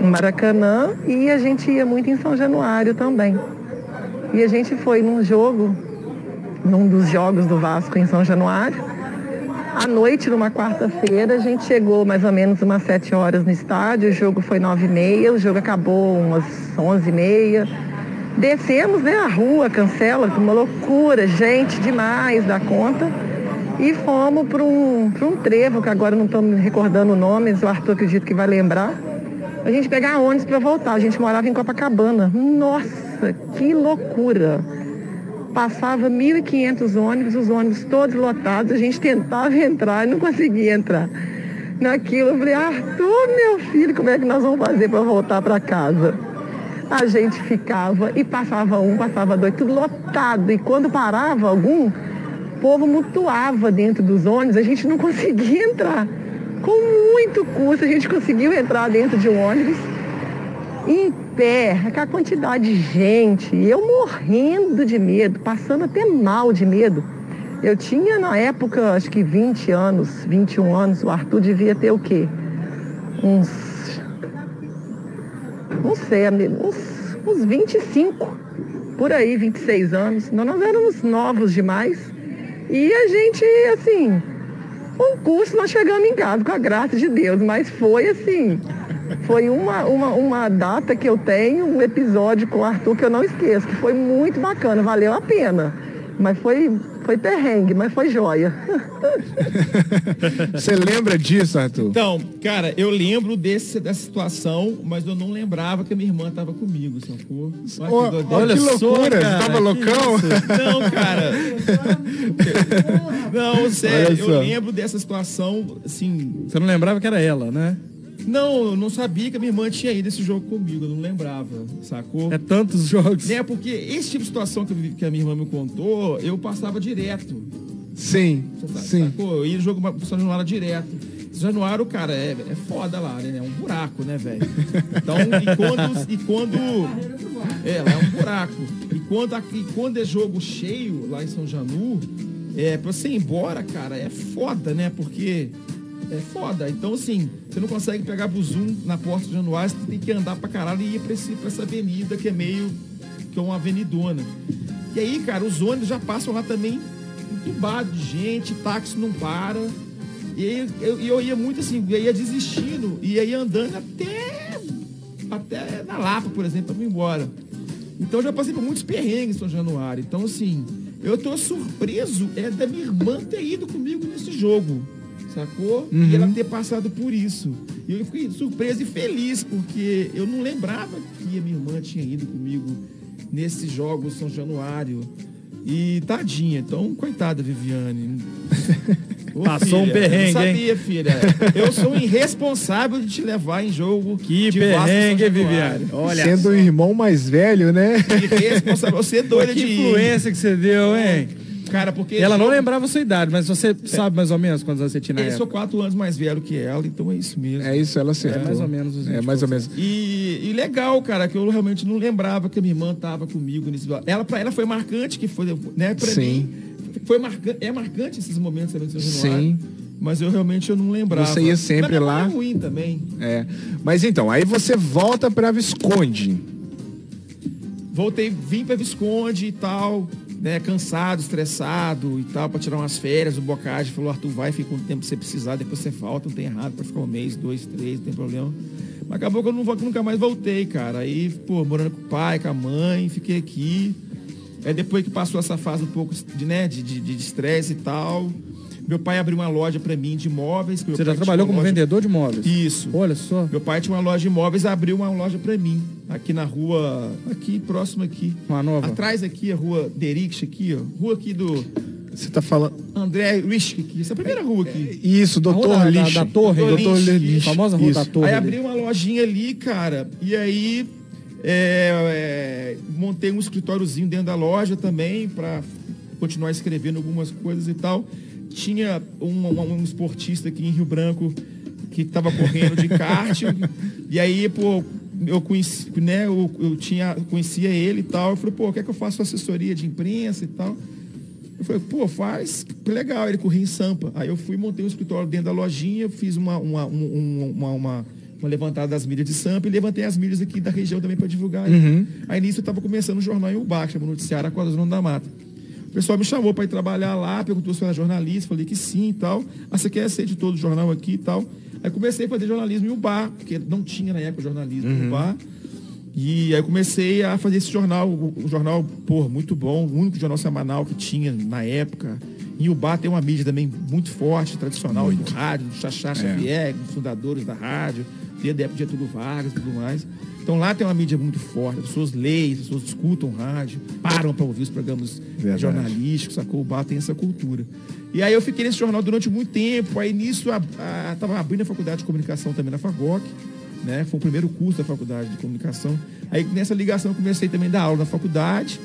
em Maracanã e a gente ia muito em São Januário também. E a gente foi num jogo, num dos jogos do Vasco em São Januário. À noite, numa quarta-feira, a gente chegou mais ou menos umas sete horas no estádio, o jogo foi nove e meia, o jogo acabou umas onze e meia. Descemos, né, a rua, cancela, uma loucura, gente demais da conta. E fomos para um, um trevo, que agora não estou me recordando o nome, mas o Arthur acredito que vai lembrar. A gente pegar ônibus para voltar. A gente morava em Copacabana. Nossa, que loucura! Passava 1.500 ônibus, os ônibus todos lotados. A gente tentava entrar e não conseguia entrar. Naquilo, eu falei, Arthur, meu filho, como é que nós vamos fazer para voltar para casa? A gente ficava e passava um, passava dois, tudo lotado. E quando parava algum, o povo mutuava dentro dos ônibus, a gente não conseguia entrar. Com muito custo, a gente conseguiu entrar dentro de um ônibus em pé, aquela quantidade de gente, eu morrendo de medo, passando até mal de medo. Eu tinha na época, acho que 20 anos, 21 anos, o Arthur devia ter o quê? Uns. Não sei, uns, uns 25, por aí, 26 anos. Nós, nós éramos novos demais. E a gente, assim, um curso nós chegamos em casa, com a graça de Deus, mas foi assim, foi uma, uma, uma data que eu tenho, um episódio com o Arthur que eu não esqueço, que foi muito bacana, valeu a pena. Mas foi, foi perrengue, mas foi joia. Você lembra disso, Arthur? Então, cara, eu lembro desse, dessa situação, mas eu não lembrava que a minha irmã tava comigo, sacou? Olha doideira. olha que só, loucura, você tava loucão? Não, cara. (laughs) Não, sério, só. eu lembro dessa situação, assim. Você não lembrava que era ela, né? Não, eu não sabia que a minha irmã tinha ido esse jogo comigo, eu não lembrava, sacou? É tantos jogos. Né, porque esse tipo de situação que, eu que a minha irmã me contou, eu passava direto. Sim, tá- sim. Sacou? Eu ia no jogo pro São Januário direto. São Januário, cara, é, é foda lá, né? É um buraco, né, velho? Então, e (laughs) quando. E quando é, lá é um buraco. E quando, e quando é jogo cheio lá em São Janu, é, pra você ir embora, cara, é foda, né? Porque é foda. Então, assim, você não consegue pegar buzum na porta de Januário, você tem que andar pra caralho e ir pra, esse, pra essa avenida que é meio. que é uma avenidona. E aí, cara, os ônibus já passam lá também entubado de gente, táxi não para. E aí eu, eu ia muito assim, eu ia desistindo, e aí andando até, até na Lapa, por exemplo, pra ir embora. Então já passei por muitos perrengues em São Januário. Então, assim, eu tô surpreso é da minha irmã ter ido comigo nesse jogo. Sacou? E ela ter passado por isso. E eu fiquei surpreso e feliz, porque eu não lembrava que a minha irmã tinha ido comigo nesses jogos São Januário. E tadinha, então, coitada, Viviane. (laughs) Ô, Passou um filha, perrengue, eu não sabia, filha. Eu sou irresponsável de te levar em jogo. Que perrengue, hein. Viviane? Olha Sendo o irmão mais velho, né? Irresponsável. Você é Pô, doida que de ir. influência que você deu, hein? Cara, porque. Ela não lembrava a sua idade, mas você sabe mais ou menos quantos anos você tinha na Eu sou época. quatro anos mais velho que ela, então é isso mesmo. É isso, ela acertou. É mais ou menos os É 20 mais ou menos. E, e legal, cara, que eu realmente não lembrava que a minha irmã tava comigo nesse. Ela, pra ela foi marcante, que foi, né, pra Sim. mim. Foi marcante, é marcante esses momentos também do. Sim. Mas eu realmente eu não lembrava. Você ia sempre Mas lá? É ruim também. É. Mas então, aí você volta pra Visconde. Voltei, vim pra Visconde e tal, né, cansado, estressado e tal, pra tirar umas férias. O Bocage falou, Arthur, vai, fica quanto tempo você precisar, depois você volta, não tem errado, pra ficar um mês, dois, três, não tem problema. Mas acabou que eu não, nunca mais voltei, cara. Aí, pô, morando com o pai, com a mãe, fiquei aqui. Aí depois que passou essa fase um pouco de, né, de de- de estresse e tal, meu pai abriu uma loja pra mim de imóveis. Você já trabalhou como loja- vendedor de imóveis? Isso. Olha só. Meu pai tinha uma loja de imóveis, abriu uma loja pra mim, aqui na rua, aqui, próximo aqui. Uma nova. Atrás aqui, a rua Derix, aqui, ó. Rua aqui do Você tá falando. André aqui. Essa é a primeira rua aqui. Isso, A doutor rua da- da- da torre, Doutor Lixo. famosa rua da Isso. torre. Aí abri uma lojinha ali, cara, e aí é, é, montei um escritóriozinho dentro da loja também pra continuar escrevendo algumas coisas e tal. Tinha um, um- esportista aqui em Rio Branco que tava correndo de kart (laughs) e aí, pô, eu conheci, né, eu, eu tinha, conhecia ele e tal. Eu falei, pô, quer que eu faça assessoria de imprensa e tal? Eu falei, pô, faz, que legal, ele corria em Sampa. Aí eu fui montei um escritório dentro da lojinha, fiz uma, uma, um- um- uma, uma, uma levantada das mídias de Sampa e levantei as mídias aqui da região também para divulgar. Aí nisso eu estava começando um jornal em que chama Noticiário Acorda Zona da Mata. O pessoal me chamou para ir trabalhar lá, perguntou se eu era jornalista, falei que sim e tal. Ah, você quer ser editor do jornal aqui e tal? Aí comecei a fazer jornalismo em Ubá, porque não tinha na época jornalismo em Ubá. E aí comecei a fazer esse jornal, o, o jornal, pô, muito bom, o único jornal semanal que tinha na época. Em Ubá tem uma mídia também muito forte, tradicional, do rádio, do Xaxá Xavier, dos fundadores da rádio, desde a época de Getúlio Vargas e tudo mais. Então lá tem uma mídia muito forte, as pessoas leem, as pessoas escutam rádio, param para ouvir os programas Verdade. jornalísticos, sacou? O Ubá tem essa cultura. E aí eu fiquei nesse jornal durante muito tempo, aí nisso a, a, tava abrindo a faculdade de comunicação também na Fagoc, né? Foi o primeiro curso da faculdade de comunicação. Aí nessa ligação eu comecei também a dar aula na faculdade.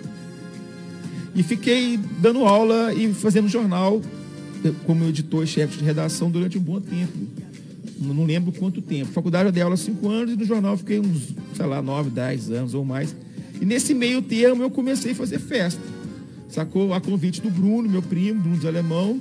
E fiquei dando aula e fazendo jornal como editor e chefe de redação durante um bom tempo. Não lembro quanto tempo. Faculdade eu dei aula cinco anos e no jornal eu fiquei uns, sei lá, nove, dez anos ou mais. E nesse meio termo eu comecei a fazer festa. Sacou? A convite do Bruno, meu primo, Bruno de Alemão.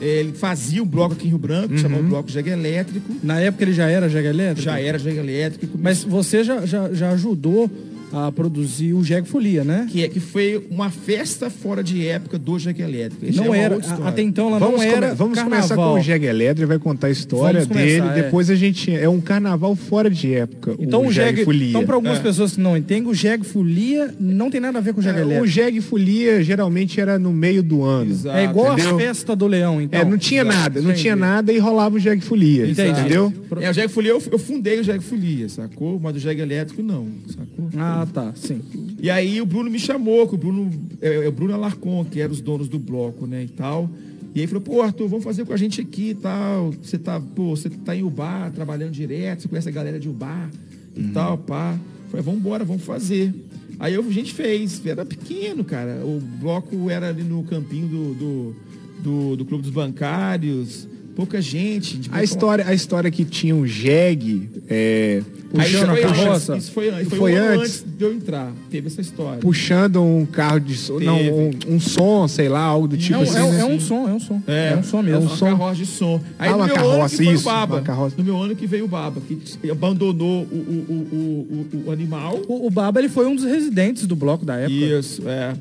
Eh, Ele fazia um bloco aqui em Rio Branco, chamava o Bloco Jegue Elétrico. Na época ele já era Jaga Elétrico? Já era Jegue Elétrico. Mas você já, já, já ajudou a produzir o Jeg Folia, né? Que, é, que foi uma festa fora de época do Jag Elétrico. Não é era, até então ela Vamos, não come- era vamos carnaval. começar com o Jeg Elétrico, vai contar a história Vamos começar, dele. é. Depois a gente. É um carnaval fora de época. Então o Jeg Jeg, Folia. então para algumas É. pessoas que não entendem, o Jeg Folia não tem nada a ver com o Jeg É, o Elétrico. Jeg Folia geralmente era no meio do ano. Exato. É igual entendeu? a festa do Leão, então. É, não tinha nada, não Entendi. tinha nada e rolava o Jeg Folia. Entendi. Entendeu? É, o Jag Folia, eu, eu fundei o Jag Folia, sacou? Mas o Jag Elétrico não, sacou? Ah, tá, sim. E aí o Bruno me chamou, que o Bruno, é, é o Bruno Alarcon, que era os donos do bloco, né, e tal. E aí falou, pô, Arthur, vamos fazer com a gente aqui e tal. Você tá, pô, você tá em Ubar, trabalhando direto, você conhece a galera de Ubar e tal, pá. Falei, vamos embora, vamos fazer. Aí eu, a gente fez, era pequeno, cara. O bloco era ali no campinho do, do, do, do Clube dos Bancários, pouca gente. A história, a história que tinha um Jeg. É, Puxando foi a antes, carroça. Isso foi, antes, foi, Foi um ano antes? antes de eu entrar. Teve essa história. puxando um carro de som, não, um, um som, sei lá, algo do tipo é, um, assim. é um- né? é um som, é um som. É, um som mesmo. uma carroça de som. Aí Ah, uma meu carroça, ano que foi isso, o Baba. uma carroça. No meu ano que veio o Baba, que abandonou o, o, o, o, o- o animal. O, o Baba ele foi um dos residentes do bloco da época. Isso, é.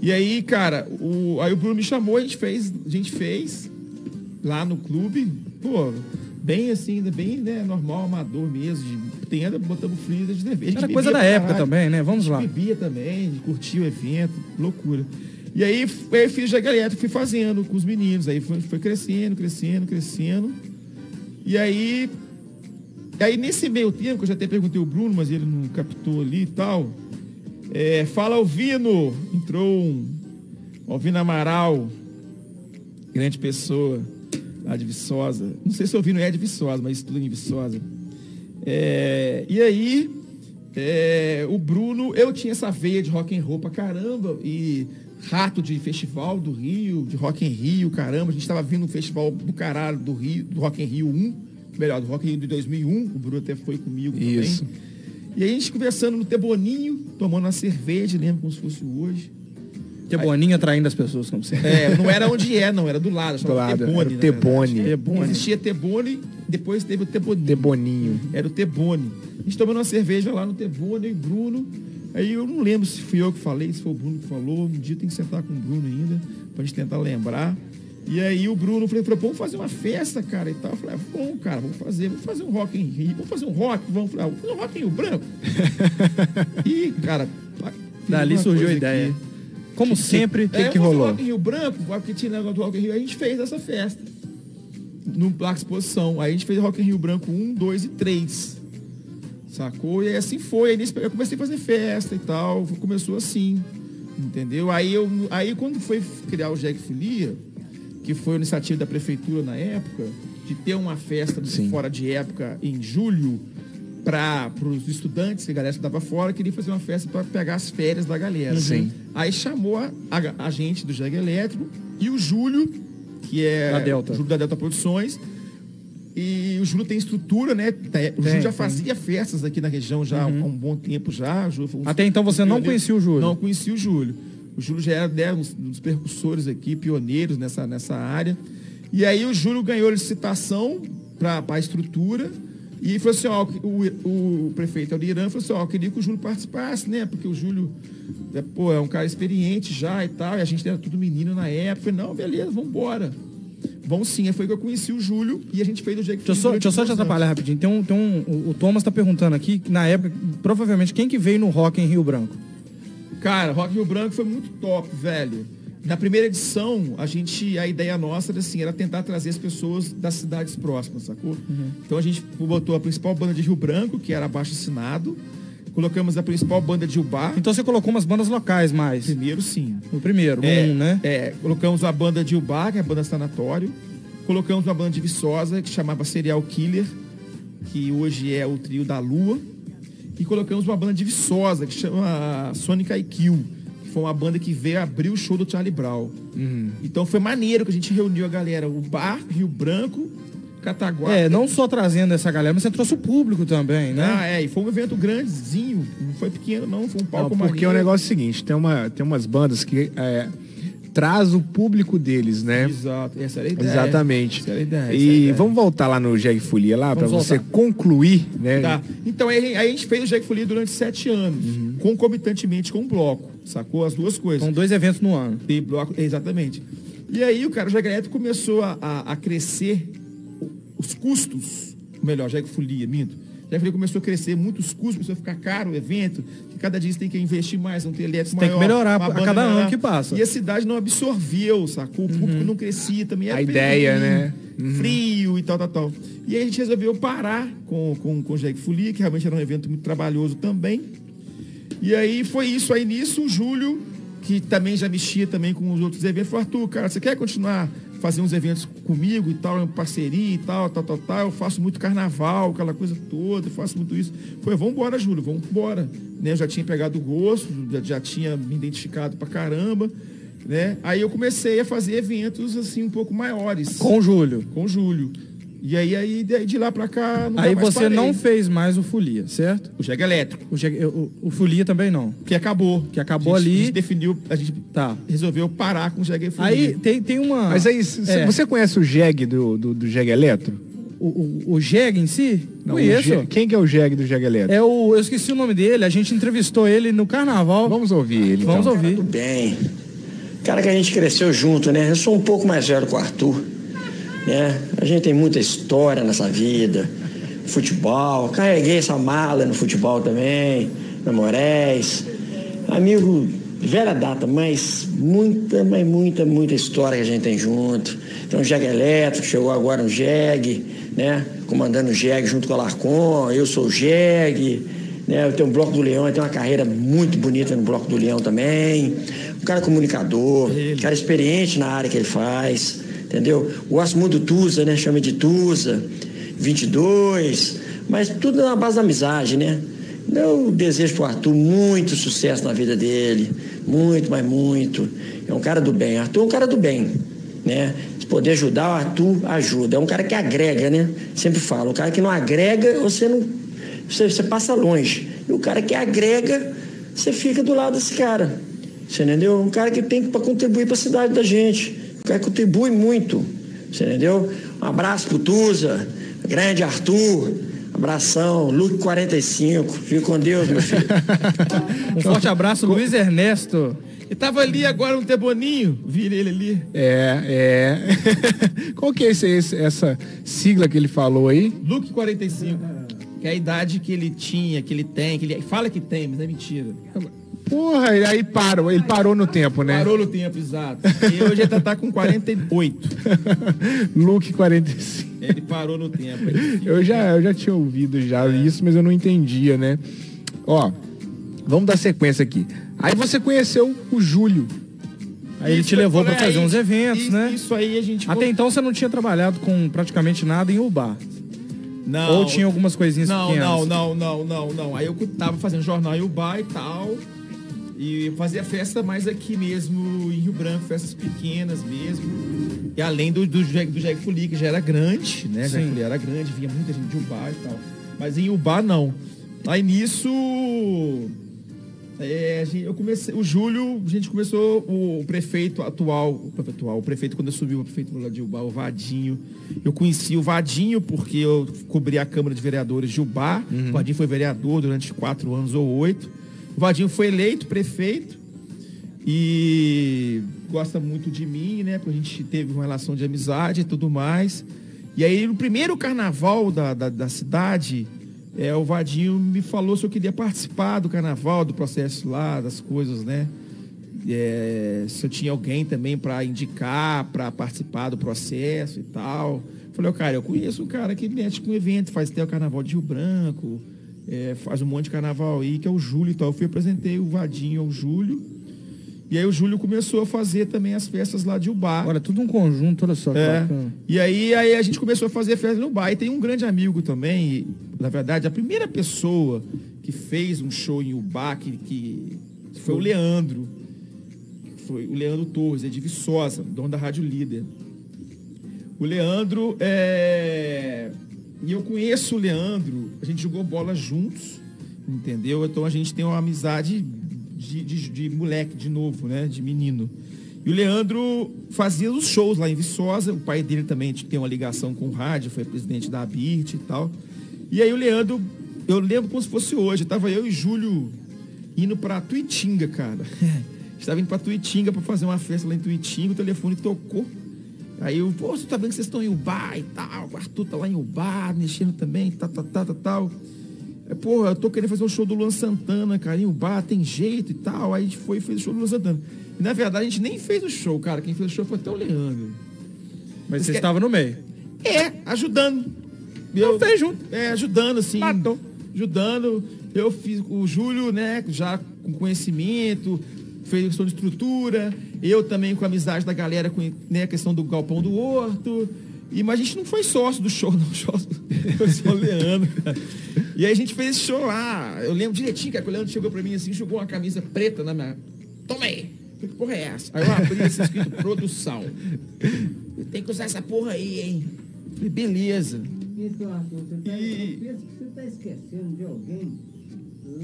E aí, cara, o, aí o Bruno me chamou, a gente fez, a gente fez lá no clube, pô, bem assim, ainda bem, né, normal, amador mesmo, de tenda, botamos freezer de cerveja. Era coisa da época também, né? Vamos lá. bebia também, de curtir o evento, loucura. E aí, aí fiz já elétrico, fui fazendo com os meninos. Aí foi, foi crescendo, crescendo, crescendo. E aí, aí nesse meio tempo, que eu já até perguntei o Bruno, mas ele não captou ali e tal. é, fala Alvino, entrou um Alvino Amaral, grande pessoa, lá de Viçosa. Não sei se o Alvino é de Viçosa, mas estuda em Viçosa. É, e aí, é, o Bruno, eu tinha essa veia de rock and roll pra caramba e rato de festival do Rio, de Rock em Rio, caramba. A gente tava vindo um festival do caralho do Rio, do Rock em Rio 1, melhor, do Rock in Rio de 2001, o Bruno até foi comigo Isso. também. E aí a gente conversando no Teboninho, tomando uma cerveja, lembro como se fosse hoje. Que boninha traindo as pessoas, como sempre. É, não era onde é, não, era do lado. Do lado, Tebone, era o na Tebone. Tebone. Existia Tebone, depois teve o Teboninho. Deboninho. Era o Tebone. A gente tomando uma cerveja lá no Tebone, e Bruno. Aí eu não lembro se fui eu que falei, se foi o Bruno que falou. Um dia tem que sentar com o Bruno ainda, pra gente tentar lembrar. E aí o Bruno falou, falou, "Pô, vamos fazer uma festa, cara, e tal. Eu falei, ah, bom, cara, vamos fazer, vamos fazer um rock em Rio, vamos fazer um rock, vamos, falei, ah, vamos fazer um rock em Rio Branco. (laughs) e, cara, Dali surgiu a ideia. aqui. Como sempre, que que vamos fazer rolou? Rock em Rio Branco, porque tinha negócio do Rock em Rio, a gente fez essa festa. No Placa Exposição. Aí a gente fez Rock em Rio Branco 1, 2 e 3. Sacou? E assim foi. Aí nesse- eu comecei a fazer festa e tal. Começou assim. Entendeu? Aí, eu, aí quando foi criar o Jack Folia, que foi a iniciativa da prefeitura na época, de ter uma festa Sim. fora de época em julho para os estudantes, que a galera estudava fora, queria fazer uma festa para pegar as férias da galera. Sim. Aí chamou a, a, a gente do Jag Elétrico e o Júlio, que é Da Delta. Júlio da Delta Produções. E o Júlio tem estrutura, né? Tem- O Tem, Júlio já tem. fazia festas aqui na região já há um bom tempo já. Um- Até então você não conhecia o Júlio? Não conhecia o Júlio. O Júlio já era né, um dos percussores aqui, pioneiros nessa, nessa área. E aí o Júlio ganhou licitação para a estrutura. E falou assim, ó, o, o prefeito Aldirã falou assim, ó, eu queria que o Júlio participasse, né? Porque o Júlio, é, pô, é um cara experiente já e tal, e a gente era tudo menino na época. Eu falei, não, beleza, vamos embora. Vamos sim, foi que eu conheci o Júlio e a gente fez do jeito que Deixa só, deixa eu só te atrapalhar rapidinho. Tem um, tem um, o, Thomas tá perguntando aqui, na época, provavelmente, quem que veio no Rock em Rio Branco? Cara, Rock Rio Branco foi muito top, velho. Na primeira edição, a gente, a ideia nossa era assim, era tentar trazer as pessoas das cidades próximas, sacou? Então a gente botou a principal banda de Rio Branco, que era abaixo assinado. Colocamos a principal banda de Ubá. Então você colocou umas bandas locais mais. Primeiro sim. O primeiro, É, um, né? É, colocamos a banda de Ubá, que é a banda Sanatório. Colocamos uma banda de Viçosa, que chamava Serial Killer, que hoje é o trio da Lua. E colocamos uma banda de Viçosa, que chama Sonic IQ, foi uma banda que veio abrir o show do Charlie Brown. Uhum. Então foi maneiro que a gente reuniu a galera, o Bar, Rio Branco, Cataguá. É, não só trazendo essa galera, mas você trouxe o público também, né? Ah, é, e foi um evento grandezinho, não foi pequeno não, foi um Não, palco porque o maneiro. negócio é o seguinte, tem, uma, tem umas bandas que é, traz o público deles, né? Exato, essa era a ideia. Exatamente. Essa era a ideia, essa era a E ideia. vamos voltar lá no Jeg Folia lá para você concluir, né? Tá. Então aí, aí a gente fez o Jack Folia durante sete anos, Uhum. concomitantemente com o bloco, sacou? As duas coisas. São dois eventos no ano. E bloco, exatamente. E aí o cara, o Jag Elétrico começou a, a, a crescer os custos, melhor, Jag Folia, minto. Jag Folia começou a crescer muitos custos, começou a ficar caro o evento, que cada dia você tem que investir mais, não ter elétrico Tem que maior, melhorar a cada ano melhorar. que passa. E a cidade não absorveu, sacou? O público não crescia também. era A ideia, frio, né? Frio e tal, tal, tal. E aí a gente resolveu parar com, com, com o Jag Folia, que realmente era um evento muito trabalhoso também. E aí foi isso. Aí nisso, o Júlio, que também já mexia também com os outros eventos, falou, Arthur, cara, você quer continuar fazendo uns eventos comigo e tal, em parceria e tal, tal, tal, tal. Eu faço muito carnaval, aquela coisa toda, eu faço muito isso. Foi, vamos embora, Júlio, vamos embora. Né? Eu já tinha pegado o gosto, já, já tinha me identificado pra caramba. Né? Aí eu comecei a fazer eventos assim um pouco maiores. Com o Júlio. Com o Júlio. E aí, aí de, de lá pra cá. Aí mais você parei. não fez mais o Folia, certo? O Jeg Elétrico. O, Jeg- o, o Folia também não. Que acabou. Que acabou A gente- ali. A gente definiu, a gente Tá. resolveu parar com o Jeg Folia. Aí tem, tem uma. Mas aí, É. você conhece o Jeg do, do, do Eletro? O, o, o Jeg em si? Não, o Conheço. Jeg- Quem que é o Jeg do Jeg Eletro? É o. Eu esqueci o nome dele, a gente entrevistou ele no carnaval. Vamos ouvir ele. Vamos então. ouvir. Tudo bem. Cara que a gente cresceu junto, né? Eu sou um pouco mais velho que o Arthur. Né? A gente tem muita história nessa vida. Futebol. Carreguei essa mala no futebol também. Na Moraes. Amigo velha data, mas muita, mas muita, muita história que a gente tem junto. Tem um Jeg elétrico, chegou agora um Jeg, né? Comandando o Jeg junto com o Alarcon. Eu sou o Jeg. Né? Eu tenho o Bloco do Leão, eu tenho uma carreira muito bonita no Bloco do Leão também. Um cara comunicador, um cara experiente na área que ele faz, entendeu? Gosto muito do Tusa, né? Chama de Tusa, 22, mas tudo na base da amizade, né? Eu desejo pro Arthur muito sucesso na vida dele, muito, mas muito. É um cara do bem. Arthur é um cara do bem, né? Se poder ajudar, o Arthur ajuda. É um cara que agrega, né? Sempre falo, o cara que não agrega, você não você, você passa longe. E o cara que agrega, você fica do lado desse cara. Você entendeu? Um cara que tem para contribuir para a cidade da gente. Cara que contribui muito. Você entendeu? Um abraço pro Tusa, grande Arthur. Abração, Luke 45. Fique com Deus, meu filho. (laughs) Um forte abraço, Luiz Ernesto. E tava ali agora um Teboninho, vira ele ali. É, é. (laughs) Qual que é esse, esse- essa sigla que ele falou aí? Luke 45. Que é a idade que ele tinha, que ele tem, que ele fala que tem, mas é mentira. Porra, e aí parou, ele parou no tempo, né? Parou no tempo, exato. E hoje ele tá, tá com 48. (laughs) Luke 45. Ele parou no tempo. Ele Eu já, eu já tinha ouvido já isso, mas eu não entendia, né? Ó, vamos dar sequência aqui. Aí você conheceu o Júlio. Aí ele Isso te levou pra fazer aí- uns eventos, isso- né? Isso aí a gente... Até então você não tinha trabalhado com praticamente nada em Ubar. Não. Ou tinha algumas coisinhas não, pequenas? Não, não, não, não, não. Aí eu tava fazendo jornal em Ubá e tal. E fazia festa mais aqui mesmo, em Rio Branco, festas pequenas mesmo. E além do, do, do Jeg Folia, que já era grande, né? Sim. Jeg Folia era grande, vinha muita gente de Ubá e tal. Mas em Ubá não. Aí nisso. É, eu comecei, o Júlio, a gente começou, o, prefeito atual, o prefeito atual, o prefeito quando assumiu o prefeito de Ubá, o Vadinho. Eu conheci o Vadinho porque eu cobri a Câmara de Vereadores de Ubá. O Vadinho foi vereador durante quatro anos ou oito. O Vadinho foi eleito prefeito e gosta muito de mim, né? Porque a gente teve uma relação de amizade e tudo mais. E aí, no primeiro carnaval da, da, da cidade, é, o Vadinho me falou se eu queria participar do carnaval, do processo lá, das coisas, né? É, se eu tinha alguém também para indicar, para participar do processo e tal. Falei, ó, cara, eu conheço um cara que mexe com evento, faz até o carnaval de Rio Branco, é, faz um monte de carnaval aí, que é o Júlio e tal. Eu fui apresentei o Vadinho ao Júlio. E aí o Júlio começou a fazer também as festas lá de Ubá. Olha, tudo um conjunto, olha só. É. E aí, aí a gente começou a fazer festa no bar. E tem um grande amigo também, e, na verdade, a primeira pessoa que fez um show em Ubá, que, que foi o Leandro. Foi o Leandro Torres, é de Viçosa, dono da Rádio Líder. O Leandro é. E eu conheço o Leandro, a gente jogou bola juntos, entendeu? Então a gente tem uma amizade de, de, de moleque, de novo, né? De menino. E o Leandro fazia os shows lá em Viçosa. O pai dele também tem uma ligação com o rádio, foi presidente da ABIRT e tal. E aí o Leandro, eu lembro como se fosse hoje. Tava eu e Júlio indo pra Tuitinga, cara. (laughs) Estava indo pra Tuitinga pra fazer uma festa lá em Tuitinga, o telefone tocou. Aí eu, pô, você tá vendo que vocês estão em Ubá e tal, o Arthur tá lá em Ubá, mexendo também, tal, tal, tal, tal, tal. É, Porra, eu tô querendo fazer um show do Luan Santana, cara, em Ubá, tem jeito e tal. Aí a gente foi e fez o show do Luan Santana. E na verdade a gente nem fez o show, cara. Quem fez o show foi até o Leandro. Mas Você quer- estava no meio. É, ajudando. Eu fez junto. É, ajudando, assim. Ajudando. Eu fiz o Júlio, né, já com conhecimento, fez questão de estrutura. Eu também com a amizade da galera, com né, a questão do galpão do horto. E, mas a gente não foi sócio do show, (laughs) não. Foi só o Leandro. E aí a gente fez esse show lá. Eu lembro direitinho, cara, que o Leandro chegou pra mim assim, jogou uma camisa preta na minha. Toma aí. Que porra é essa? Aí eu abri assim, escrito (laughs) produção. Tem que usar essa porra aí, hein? Falei, beleza. Então, Arthur, você tá, eu penso que você está esquecendo de alguém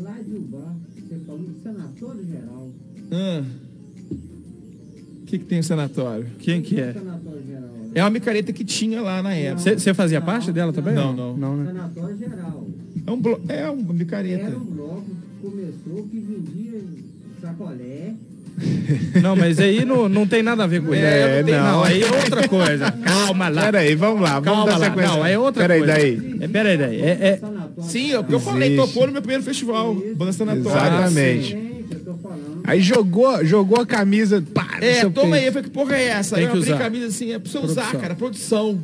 lá de Ubá. Você falou do Sanatório Geral. Ah. O que, que tem o sanatório? Quem que é? Geral. né? É uma micareta que tinha lá na época. Você você fazia parte dela também? Não, não. Não, né? Sanatório Geral. É, um blo... é uma micareta. Era um bloco que começou que vendia sacolé. (laughs) Não, mas aí não, não tem nada a ver com isso. É, tem- não. aí é outra coisa. (laughs) Calma lá. Peraí, vamos lá, vamos Calma dar lá. sequência. Não, é outra Peraí, coisa. daí. É, peraí, daí. É, é- Sim, é o que eu falei, tocou no meu primeiro festival, banda sanatório. Exatamente. Aí jogou, jogou a camisa. Pá, É, toma peito. aí, eu falei, que porra é essa? Tem Aí eu que abri a camisa assim, é pra você usar, Produção. cara, produção.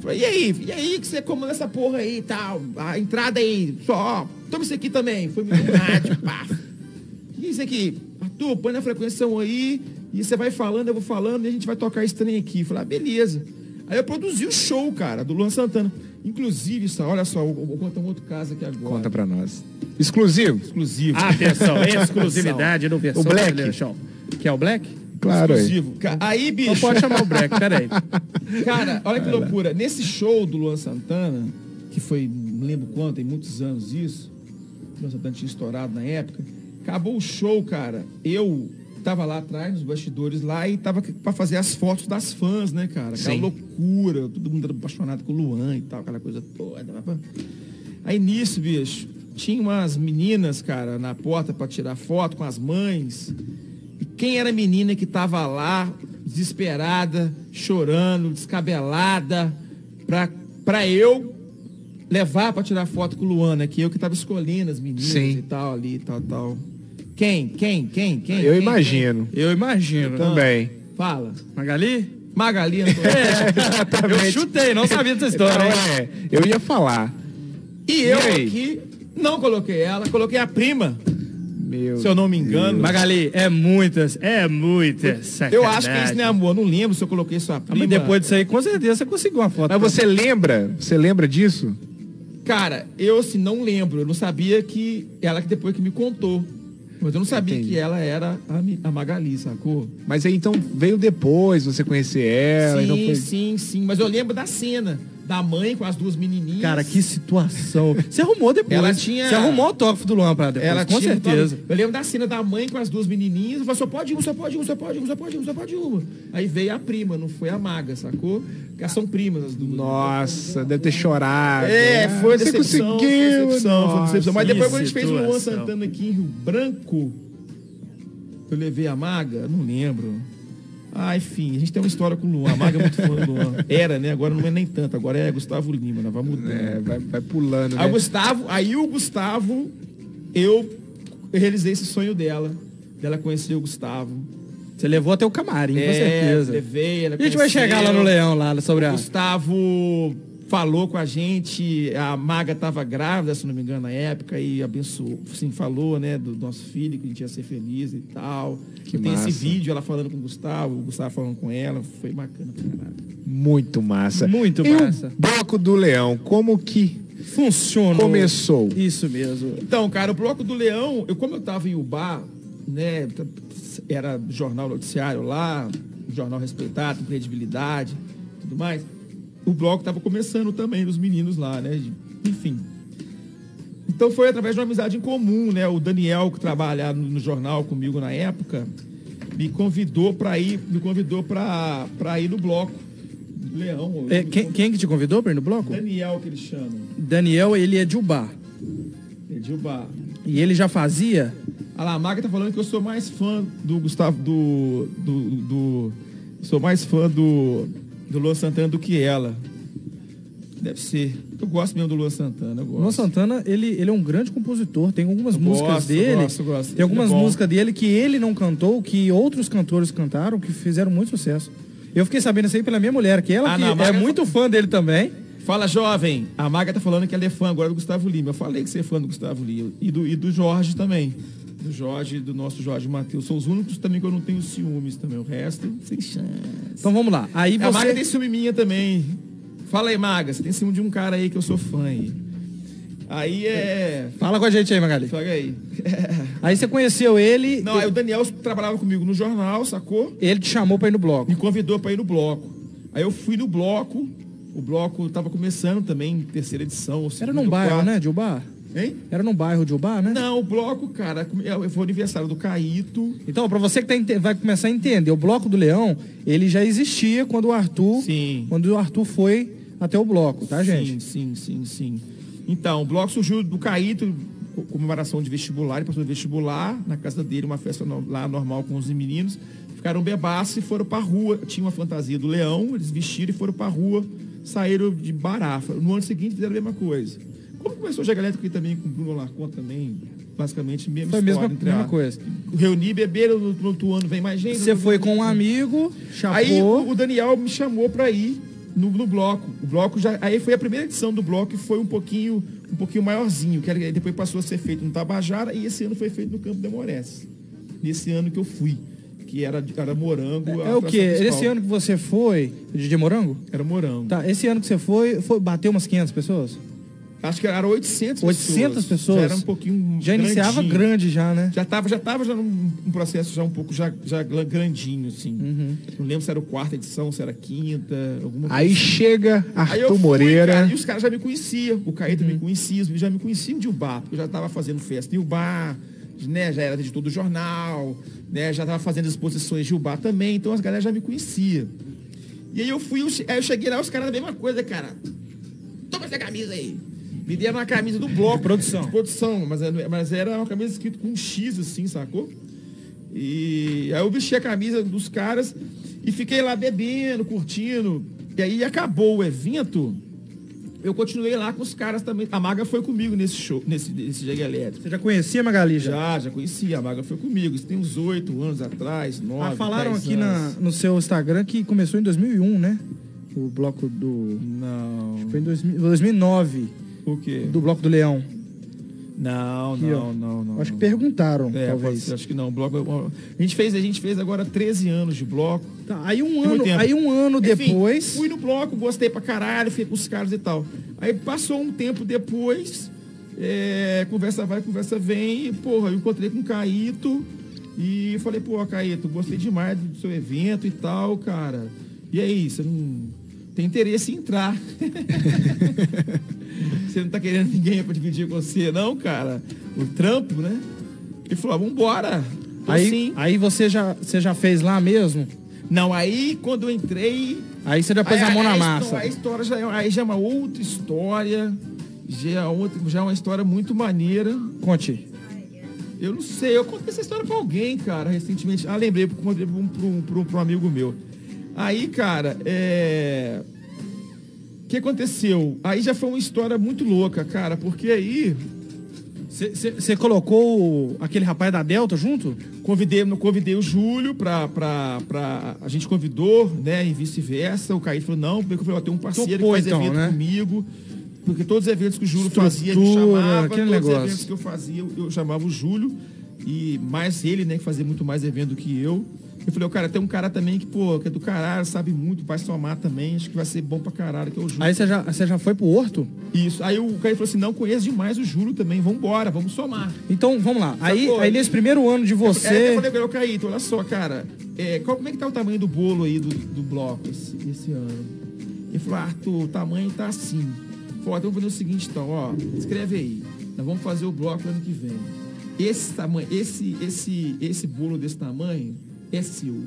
Falei, e aí? E aí que você comanda essa porra aí e tal? A entrada aí, só, ó, toma isso aqui também. Foi no rádio, pá. É (laughs) isso aqui? Arthur, põe na frequência aí e você vai falando, eu vou falando e a gente vai tocar esse trem aqui. Falei, ah, beleza. Aí eu produzi o show, cara, do Luan Santana. Inclusive, só, olha só, eu vou contar um outro caso aqui agora. Conta pra nós. Exclusivo? Exclusivo. (laughs) Atenção, exclusividade no versão O Black. Que é o Black? Claro. Exclusivo. Ca- Aí, bicho. Então pode chamar o Black, peraí. (laughs) Cara, olha que loucura. Nesse show do Luan Santana, que foi, não lembro quanto, tem muitos anos isso. O Luan Santana tinha estourado na época. Acabou o show, cara. Eu tava lá atrás, nos bastidores lá, e tava pra fazer as fotos das fãs, né, cara? Aquela Sim. loucura, todo mundo era apaixonado com o Luan e tal, aquela coisa toda. Aí nisso, bicho, tinha umas meninas, cara, na porta pra tirar foto com as mães. Quem era a menina que tava lá, desesperada, chorando, descabelada, pra, pra eu levar pra tirar foto com o Luan, né? Que eu que tava escolhendo as meninas Sim. e tal, ali e tal, tal. Quem? Quem? Quem? Quem? Eu Quem? imagino. Eu imagino. Também. Fala. Magali? Magali (laughs) Antônio. Eu chutei, não sabia dessa história? Não, é, eu ia falar. E eu E aí? aqui não coloquei ela, coloquei a prima, Meu se eu não me engano. Magali, é muitas, é muitas Eu acho que isso não é amor, não lembro se eu coloquei sua Ah, prima. mas depois disso aí, com certeza você conseguiu uma foto. Mas você lembra? Você lembra disso? Cara, eu assim, não lembro. Eu não sabia que ela que depois que me contou. Mas eu não sabia Entendi. que ela era a, Magali, sacou? Mas aí então veio depois você conhecer ela. e não sim, foi... sim, sim. Mas eu lembro da cena da mãe com as duas menininhas. Cara, que situação. Você arrumou depois. Ela tinha- Você arrumou o autógrafo do Luan pra depois, ela com tinha certeza. Eu lembro da cena da mãe com as duas menininhas. Eu falei, só pode uma, só pode uma, só pode uma, só pode uma, só pode uma. Aí veio a prima, não foi a maga, sacou? Porque elas são primas as duas. Nossa, deve ter chorado. É, Ah, foi você decepção, conseguiu. foi decepção, foi decepção. Mas depois quando a gente fez o Luan. Santana aqui em Rio Branco, eu levei a Maga, não lembro. Ah, enfim, a gente tem uma história com o Luan. A Maga é muito fã do Luan. Era, né? Agora não é nem tanto. Agora é Gustavo Lima, né? Vai mudando. É, vai, vai pulando, né? Aí o Gustavo, aí o Gustavo, eu realizei esse sonho dela. Dela conhecer o Gustavo. Você levou até o camarim, com É, certeza. levei, ela A gente vai chegar lá no Leão, lá sobre O a... Gustavo falou com a gente, a Maga estava grávida, se não me engano, na época, e abençoou, assim, falou, né, do nosso filho, que a gente ia ser feliz e tal. Que Tem esse massa. vídeo, ela falando com o Gustavo, o Gustavo falando com ela, foi bacana caralho. Muito massa. Muito e massa. o Bloco do Leão, como que Funcionou. começou? Isso mesmo. Então, cara, o Bloco do Leão, eu, como eu tava em Ubá, né, era jornal noticiário lá, jornal respeitado, credibilidade, tudo mais. O bloco tava começando também, os meninos lá, né, enfim. Então foi através de uma amizade em comum, né, o Daniel, que trabalha no, jornal comigo na época, me convidou pra ir, me convidou pra ir no bloco. Leão. É, quem, quem que te convidou pra ir no bloco? Daniel que eles chamam. Daniel, ele é de Ubá. É de Ubá. E ele já fazia? A Lamaga tá falando que eu sou mais fã do Gustavo, do, do, do- sou mais fã do, do Luan Santana do que ela. Deve ser. Eu gosto mesmo do Luan Santana. Luan Santana, ele, ele é um grande compositor. Tem algumas Eu músicas gosto, dele. gosto, gosto. Tem algumas é músicas dele que ele não cantou, que outros cantores cantaram, que fizeram muito sucesso. Eu fiquei sabendo isso aí pela minha mulher, que ela Ah, que não, é mas- muito fã dele também. Fala, jovem. A Maga tá falando que ela é fã agora do Gustavo Lima. Eu falei que você é fã do Gustavo Lima. E do, e do Jorge também. Do Jorge, do nosso Jorge Matheus. São os únicos também que eu não tenho ciúmes também. O resto, sem chance. Então vamos lá. Aí A Maga você. tem ciúme minha também. Fala aí, Maga. Você tem ciúme de um cara aí que eu sou fã aí. Aí é... Fala com a gente aí, Magali. Fala aí. (laughs) Aí você conheceu ele. Não, aí o Daniel trabalhava comigo no jornal, sacou? Ele te chamou pra ir no bloco. Me convidou pra ir no bloco. Aí eu fui no bloco. O bloco tava começando também, terceira edição. Era num bairro, né, de Ubá? Hein? Era num bairro de Ubá, né? Não, o bloco, cara, é- foi o aniversário do Caíto. Então, pra você que tá vai começar a entender, o Bloco do Leão, ele já existia quando o Arthur, Sim. quando o Arthur foi até o bloco, tá, gente? Sim, sim, sim, sim. Então, o bloco surgiu do Caíto, co- comemoração de vestibular, ele passou de vestibular, na casa dele, uma festa no- lá normal com os meninos. Ficaram bebaço e foram pra rua. Tinha uma fantasia do leão, eles vestiram e foram pra rua, saíram de barafa. No ano seguinte fizeram a mesma coisa. Como começou o Jega Elétrico aqui também com o Bruno Larcon também, basicamente mesmo Foi a mesma, mesma coisa. Reunir, beberam, no, no outro ano vem mais gente. Você foi com um amigo, Aí chapou. o o Daniel me chamou pra ir no, no bloco. O bloco já. Aí foi a primeira edição do bloco e foi um pouquinho, um pouquinho maiorzinho, que era- depois passou a ser feito no Tabajara e esse ano foi feito no Campo de Amores. Nesse ano que eu fui. Que era, era morango. a É o principal. Esse ano que você foi, de Morango? Era morango. Tá, esse ano que você foi, foi bateu umas 500 pessoas? Acho que era 800 800 pessoas? Já era um pouquinho. Já iniciava grandinho. grande já, né? Já estava já tava já num um processo já um pouco já, já grandinho, assim. Uhum. Não lembro se era quarta edição, se era a quinta, alguma Aí coisa. chega Aí Arthur fui, Moreira. cara, e os caras já me conheciam. O Caíto Uhum. me conhecia, os já me conheciam de Ubá. porque Eu já estava fazendo festa em Ubá, né? Já era editor do jornal, né? Já estava fazendo exposições de Ubá também. Então as galera já me conhecia. E aí eu fui, eu aí eu cheguei lá, os caras da mesma coisa, cara. Toma essa camisa aí. Me deram uma camisa do bloco. De produção. De produção, mas, era- mas era uma camisa escrita com um X assim, sacou? E aí eu vesti a camisa dos caras e fiquei lá bebendo, curtindo. E aí acabou o evento, eu continuei lá com os caras também. A Maga foi comigo nesse show, nesse, nesse Jegue Elétrico. Você já conhecia a Magali já? Já, já conhecia. A Maga foi comigo. Isso tem uns oito anos atrás, nove, Ah, falaram aqui na, no seu Instagram que começou em 2001, né? O bloco do. Não. Foi em 2000 2009, O quê? do bloco do Leão. Não, Aqui, não, não, não. Acho que perguntaram, É, talvez. ser, acho que não. Bloco, a gente fez, a gente fez agora 13 anos de bloco. Tá, aí um ano, aí um ano Enfim, depois. Fui no bloco, gostei pra caralho, fiquei com os caras e tal. Aí passou um tempo depois, é, conversa vai, conversa vem, e, porra, eu encontrei com o Caíto e falei, pô, Caíto, gostei demais do seu evento e tal, cara. E aí, você não tem interesse em entrar? (laughs) você não tá querendo ninguém pra dividir com você, não, cara? O trampo, né? Ele falou, ah, vambora. Tô Aí, sim. aí você já, você já fez lá mesmo? Não, aí quando eu entrei, Aí você já pôs a mão na massa. a história já é, aí já é uma outra história. Já é, outra, já é uma história muito maneira. Conte. Eu não sei, eu contei essa história pra alguém, cara, recentemente. Ah, lembrei, contei pra um, um- um- pra um amigo meu. Aí, cara, é. O que aconteceu? Aí já foi uma história muito louca, cara, porque aí Você colocou aquele rapaz da Delta junto? convidei, convidei o Júlio pra, pra, pra. A gente convidou, né? E vice-versa. O Caí falou, não, porque eu falei, ó, tem um parceiro Topou, que faz então, evento né? comigo. Porque todos os eventos que o Júlio fazia, ele Estrutura, chamava. aquele todos negócio. os eventos que eu fazia, eu, eu chamava o Júlio. E mais ele, né, que fazia muito mais evento do que eu. Eu falei, ó, cara, tem um cara também que, pô, que é do caralho, sabe muito, vai somar também, acho que vai ser bom pra caralho, que é o Júlio. Aí você já, você já foi pro Horto? Isso. Aí o Caí falou assim, não conheço demais o Júlio também, vambora, vamos somar. Então, vamos lá. Aí, Sacou? aí nesse primeiro ano de É, eu você. falei pra ele, Caíto, olha só, cara, é, qual, como é que tá o tamanho do bolo aí do, do bloco esse, esse ano? Ele falou, Arthur, o tamanho tá assim. Falou, ó, então vamos fazer o seguinte, então, ó, escreve aí. Nós vamos fazer o bloco ano que vem. Esse tamanho, esse, esse, esse bolo desse tamanho é seu.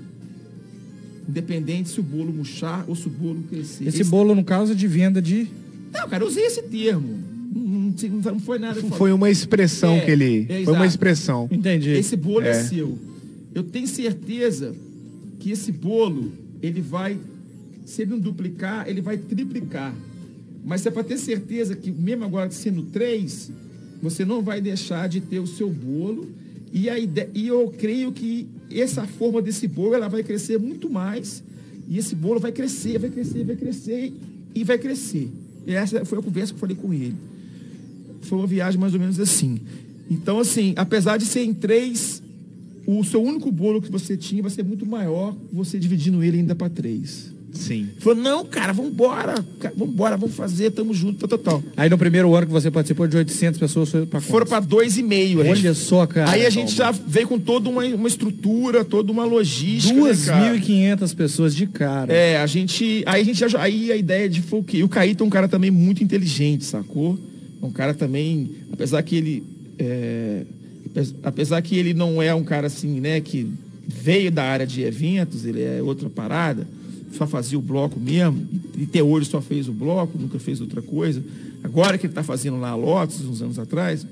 Independente se o bolo murchar ou se o bolo crescer. Esse bolo, no caso, é de venda de. Não, cara, eu usei esse termo. Não, não- foi nada. Foi uma expressão É, que ele. é, foi uma expressão. Entendi. Esse bolo é. É. seu. Eu tenho certeza que esse bolo, ele vai, se ele não duplicar, ele vai triplicar. Mas é para ter certeza que, mesmo agora sendo três, você não vai deixar de ter o seu bolo. E, a ide- e eu creio que essa forma desse bolo ela vai crescer muito mais. E esse bolo vai crescer, vai crescer, vai crescer e vai crescer. E essa foi a conversa que eu falei com ele foi uma viagem mais ou menos assim. Então, assim, apesar de ser em três, o seu único bolo que você tinha vai ser muito maior, você dividindo ele ainda para três. Sim. Falou, não, cara, vambora, cara, vambora, vamos fazer, tamo junto, tal, tal, tal. Aí no primeiro ano que você participou de 800 pessoas, foi pra Foram para dois e meio. a gente- Olha só, cara. Aí a gente já veio com toda uma, uma estrutura, toda uma logística. né, cara? 2.500 pessoas de cara. É, a gente. Aí a gente já. Aí a ideia de foi o quê? E o Caíto é um cara também muito inteligente, sacou? É um cara também, apesar que ele. é, apes- apesar que ele não é um cara assim, né, que veio da área de eventos, ele é outra parada, só fazia o bloco mesmo, e, e até hoje só fez o bloco, nunca fez outra coisa. Agora que ele está fazendo lá a Lotus, uns anos atrás,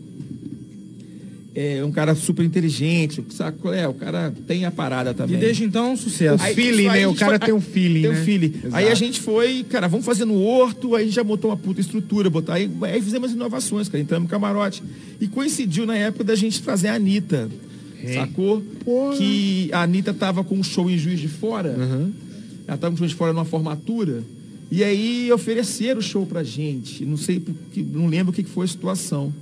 é um cara super inteligente, saco? É, o cara tem a parada E também. desde então, sucesso. Aí, feeling, né? O cara foi- tem um feeling, Tem né? um feeling. Exato. Aí a gente foi, cara, vamos fazer no horto, aí a gente já botou uma puta estrutura, botar, aí, aí fizemos inovações, cara, entramos no camarote. E coincidiu na época da gente trazer a Anitta, sacou? Que a Anitta tava com um show em Juiz de Fora, ela tava com de Fora numa formatura, e aí ofereceram o show pra gente, não sei, porque- não lembro o que foi a situação.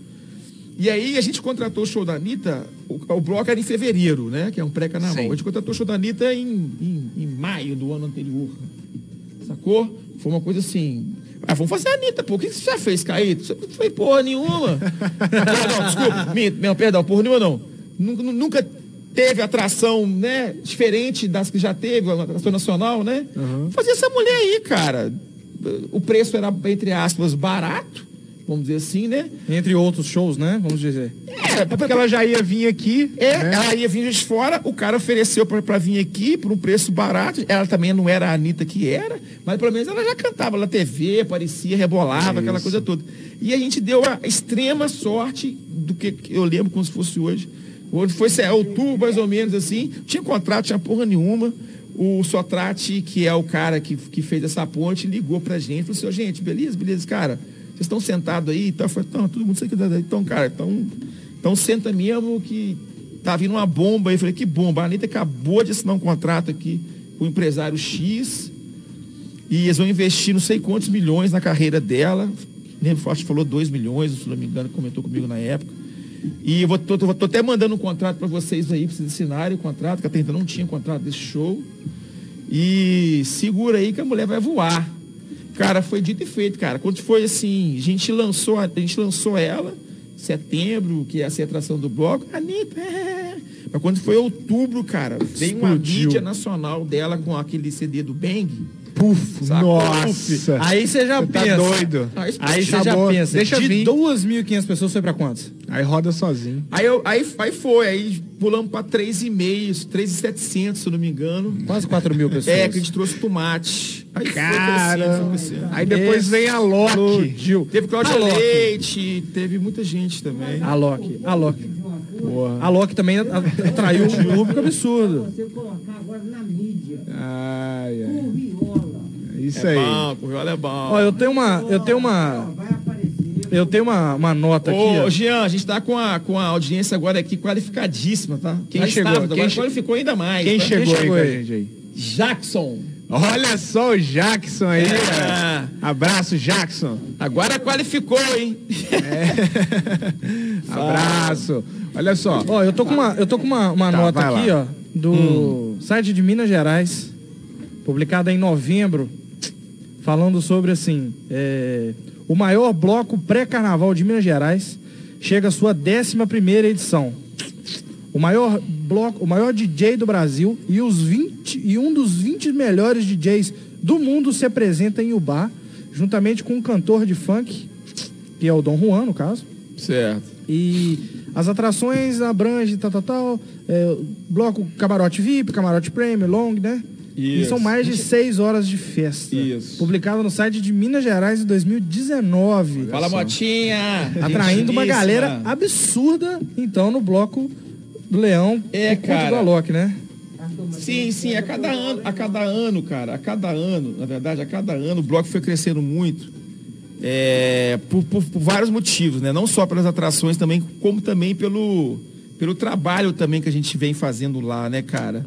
E aí a gente contratou o show da Anitta, o, o bloco era em fevereiro, né? Que é um pré-carnaval. Sim. A gente contratou o show da Anitta em, em, em maio do ano anterior. Sacou? Foi uma coisa assim. Ah, vamos fazer a Anitta, pô. O que que você já fez, Caíto? Você não foi porra nenhuma. (laughs) perdão, desculpa. Minto, não, perdão, porra nenhuma não. Nunca, nunca teve atração, né? Diferente das que já teve, uma atração nacional, né? Fazer essa mulher aí, cara. O preço era, entre aspas, barato, vamos dizer assim, né? Entre outros shows, né? Vamos dizer. É, Porque ela já ia vir aqui. é, né? ela ia vir de fora, o cara ofereceu pra, pra vir aqui por um preço barato. Ela também não era a Anitta que era, mas pelo menos ela já cantava na TV, aparecia, rebolava, aquela coisa toda. E a gente deu a extrema sorte do que eu lembro como se fosse hoje. Hoje foi lá, outubro, mais ou menos assim. Tinha contrato, tinha porra nenhuma. O Sotrate, que é o cara que, que fez essa ponte, ligou pra gente. Falou assim, "Ô, gente, beleza, beleza, cara. Vocês estão sentados aí? Então, não, todo mundo sei que. Então, cara, então, então senta mesmo que tá vindo uma bomba aí. Eu falei, que bomba? A Anitta acabou de assinar um contrato aqui com o empresário X. E eles vão investir não sei quantos milhões na carreira dela. Lembro Forte falou 2 milhões, se não me engano, comentou comigo na época. E eu vou, tô, tô- tô até mandando um contrato para vocês aí, para vocês assinarem o contrato, que até então não tinha contrato desse show. E segura aí que a mulher vai voar. Cara, foi dito e feito, cara. Quando foi assim, a gente lançou, a a gente lançou ela, setembro, que é essa atração do bloco, Anitta, é. Mas quando foi outubro, cara, veio uma mídia nacional dela com aquele CD do Bang. Puf, nossa. Aí você já tá pensa. doido. Ah, isso- Aí você já pensa. Deixa de vir. 2.500 pessoas foi pra quantos? Aí roda sozinho. Aí, eu, aí, aí foi, aí pulamos pra 3,5, 3,700, se eu não me engano. Quase 4 mil pessoas. É, que a gente trouxe tomate. Aí Cara. crescendo, foi crescendo. Aí depois Esse vem a Loki. Teve Cláudia A Loki. Leite, teve muita gente também. A Loki. A Loki. Porra. A Loki também atraiu um público absurdo. Você colocar agora na mídia, Ai, ai. Isso É aí. bom, é bom. Ó, eu tenho uma. Eu tenho uma. Eu tenho uma, uma nota aqui. Ô, ó. Jean, a gente tá com a, com a audiência agora aqui qualificadíssima, tá? Quem Já chegou? estava, Quem agora che- qualificou ainda mais. Quem tá? chegou, aí chegou com a aí? gente aí? Jackson. Olha só o Jackson aí. É. Abraço, Jackson. Agora qualificou, hein? (laughs) Abraço. Olha só. Ó, eu tô com uma, eu tô com uma, uma Tá, nota aqui, lá. ó, do site de Minas Gerais, publicada em novembro, falando sobre assim, é, o maior bloco pré-carnaval de Minas Gerais chega à sua 11 primeira edição. O maior bloco, o maior DJ do Brasil e os 20 e um dos 20 melhores DJs do mundo se apresenta em Ubá, juntamente com um cantor de funk, que é o Dom Juan, no caso. Certo. E as atrações abrangem, tal, tal, tal. é, bloco camarote VIP, camarote premium, long, né? E Isso. são mais de seis horas de festa. Isso. Publicado no site de Minas Gerais em 2019. Fala, Motinha! Atraindo uma galera absurda, então, no bloco do Leão. É, conta cara. do Alok, né? Sim, sim, a cada ano, a cada ano, cara, a cada ano, na verdade, a cada ano o bloco foi crescendo muito. é, por, por- por vários motivos, né? Não só pelas atrações também, como também pelo, pelo trabalho também que a gente vem fazendo lá, né, cara?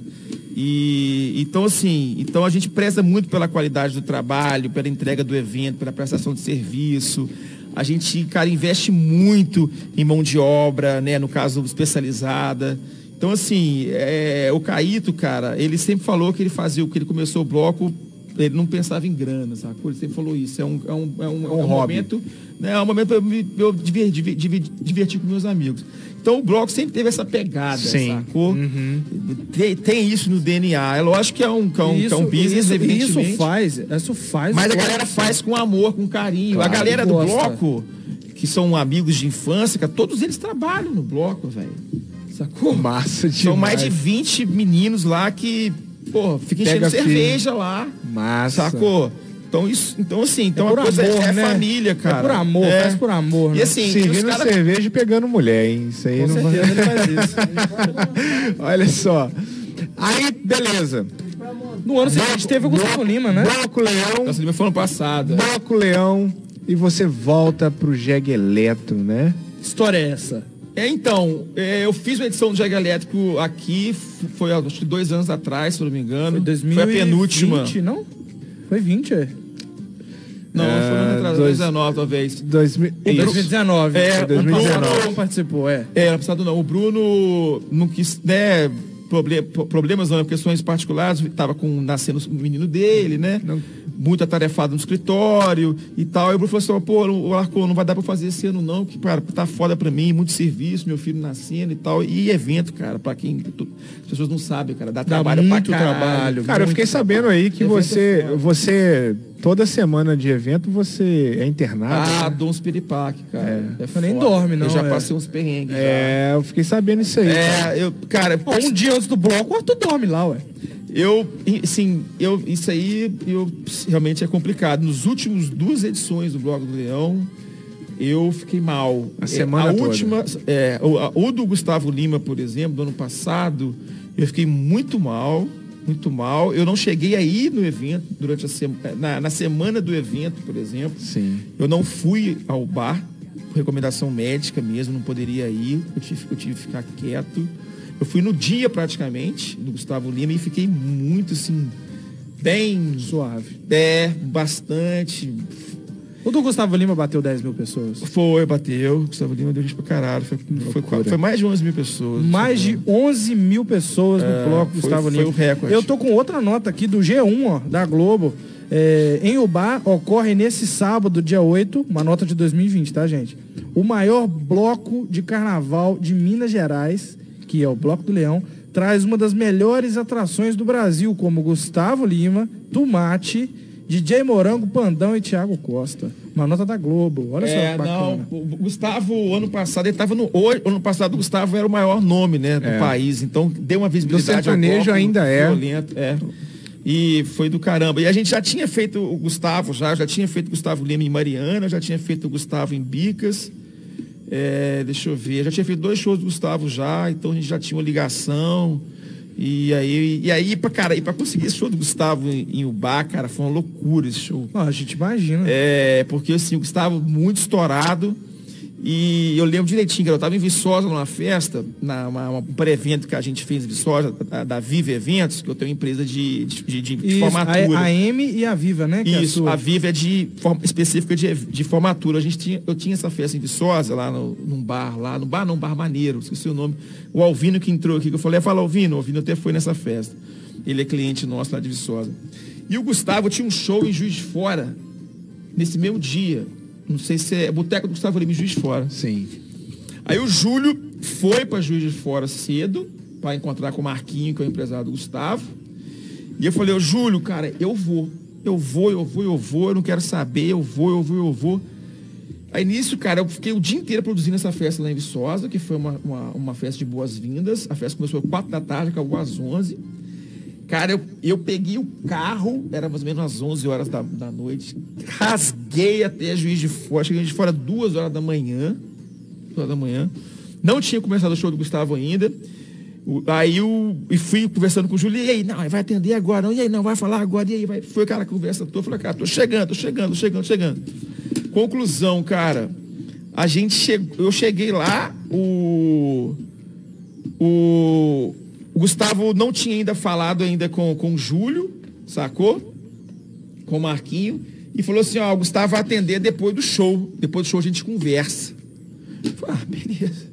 E então assim, então a gente preza muito pela qualidade do trabalho, pela entrega do evento, pela prestação de serviço. A gente, cara, investe muito em mão de obra, né? No caso, especializada. Então, assim, é, o Caíto, cara, ele sempre falou que ele fazia o que ele começou o bloco, ele não pensava em grana, sacou? Ele sempre falou isso. É um, é um, é um, é um hobby. momento, né? É um momento pra eu, me- eu diver- diver- diver- divertir com meus amigos. Então o bloco sempre teve essa pegada, Sim. sacou? Tem, tem isso no DNA. É lógico que é um, que é um, que é um business, isso, evidentemente. isso faz, isso faz. Mas a galera faz com amor, com carinho. Claro, a galera do bloco, que são amigos de infância, cara, todos eles trabalham no bloco, velho. Sacou? Massa demais. São mais de 20 meninos lá que, pô, ficam enchendo cerveja lá. Massa. Sacou? Então, isso, então assim, então por a coisa amor, é né? família, cara. É por amor, faz por amor, E né? assim, Servindo cara- cerveja e pegando mulher, hein? Isso aí Com não isso. (laughs) Olha só. Aí, beleza. No ano seguinte teve o Gustavo Lima, né? Bloco Leão, Nossa, Lima foi ano passado. Bloco Leão. E você volta pro Jeg Eletro, né? História é essa? É, então, é, eu fiz uma edição do Jag Elétrico aqui, foi acho que dois anos atrás, se eu não me engano. Foi 2020, Foi a penúltima. não? Foi 20, é. Não, foi no ano atrás, dois- 2019 talvez. 2000, Isso. 2019. É, Ano 2019. passado não participou, é. É, ano passado não. O Bruno não quis, né? proble- pro- problemas não, questões particulares, tava com nascendo o menino dele, né? Muito atarefado no escritório e tal. E o Bruno falou assim: pô, o Arco não vai dar pra fazer esse ano, não, que cara, tá foda pra mim, muito serviço, meu filho nascendo e tal. E evento, cara, pra quem. tu- as pessoas não sabem, cara, dá, trabalho muito pra caralho. trabalho. Cara, eu fiquei sabendo aí que Evento você, foda. você, toda semana de evento, você é internado. Ah, né? dou uns piripaque, cara. É. Você nem foda. dorme, não, Eu já é. passei uns perrengues. já. É, eu fiquei sabendo isso aí. cara. É, eu, cara, Pô, um dia antes do bloco, o Arthur dorme lá, ué. Eu, sim, eu, isso aí eu, realmente é complicado. Nos últimos duas edições do Bloco do Leão, eu fiquei mal. A É, semana a toda. última, é, o, a- o do Gustavo Lima, por exemplo, do ano passado, eu fiquei muito mal, muito mal. Eu não cheguei a ir no evento durante a semana, na, na semana do evento, por exemplo. Sim. Eu não fui ao bar, por recomendação médica mesmo, não poderia ir, eu tive, eu tive que ficar quieto. Eu fui no dia praticamente do Gustavo Lima e fiquei muito assim, bem. Suave. É, bastante. O do Gustavo Lima bateu 10 mil pessoas. Foi, bateu. Gustavo Lima deu gente pra caralho. Foi, foi, foi mais de 11 mil pessoas. Mais de 11 mil pessoas no É, bloco foi- Gustavo foi Lima. o recorde. Eu tô com outra nota aqui do G1, ó, da Globo. É, em Ubá ocorre nesse sábado, dia 8, uma nota de 2020, tá, gente? O maior bloco de carnaval de Minas Gerais, que é o Bloco do Leão, traz uma das melhores atrações do Brasil, como Gustavo Lima, Tomate, DJ Morango, Pandão e Thiago Costa. Uma nota da Globo. Olha só É, que bacana. não, o Gustavo, ano passado, ele tava no. Hoje, ano passado, o Gustavo era o maior nome, né, do É. país. Então, deu uma visibilidade. ao sertanejo ainda é. violento, é. E foi do caramba. E a gente já tinha feito o Gustavo, já, já tinha feito o Gustavo Lima em Mariana, já tinha feito o Gustavo em Bicas. É, deixa eu ver, já tinha feito dois shows do Gustavo já, então a gente já tinha uma ligação. E aí, e aí pra, cara, e pra conseguir esse show do Gustavo em, em Ubá, cara, foi uma loucura esse show. Ah, a gente imagina. É, porque assim, o Gustavo muito estourado. E eu lembro direitinho, cara, eu estava em Viçosa numa festa, na, uma, um pré-evento que a gente fez em Viçosa, da, da Viva Eventos, que eu tenho uma empresa de, de, de- de Isso, formatura. a, a M e a Viva, né? que é a Isso, a Viva é de forma específica de, de formatura. A gente tinha, eu tinha essa festa em Viçosa, lá no, num bar, lá, no bar não, bar maneiro, esqueci o nome. O Alvino que entrou aqui, que eu falei, fala Alvino, o Alvino até foi nessa festa. Ele é cliente nosso lá de Viçosa. E o Gustavo tinha um show em Juiz de Fora, nesse mesmo dia. Não sei se é Boteco do Gustavo Lima Juiz de Fora. Sim. Aí o Júlio foi para Juiz de Fora cedo, para encontrar com o Marquinho, que é o empresário do Gustavo. E eu falei, ô Júlio, cara, eu vou. Eu vou, eu vou, eu vou, eu não quero saber, eu vou, eu vou, eu vou. Aí nisso, cara, eu fiquei o dia inteiro produzindo essa festa lá em Viçosa, que foi uma, uma, uma festa de boas-vindas. A festa começou às 4 da tarde, acabou às 11. Cara, eu, eu peguei o carro, era mais ou menos às 11 horas da, da noite, rasguei até Juiz de Fora, cheguei de fora duas horas da manhã, duas horas da manhã. Não tinha começado o show do Gustavo ainda. O- Aí eu e fui conversando com o Júlio, e aí, não, vai atender agora, não, e aí, não, vai falar agora, e aí, vai. Foi aquela conversa toda, falei, cara, tô chegando, tô chegando, tô chegando, tô chegando. Conclusão, cara, a gente chegou, eu cheguei lá, o, o, o Gustavo não tinha ainda falado ainda com, com o Júlio, sacou? Com o Marquinho, e falou assim, ó, o Gustavo vai atender depois do show, depois do show a gente conversa. Eu falei, ah, beleza.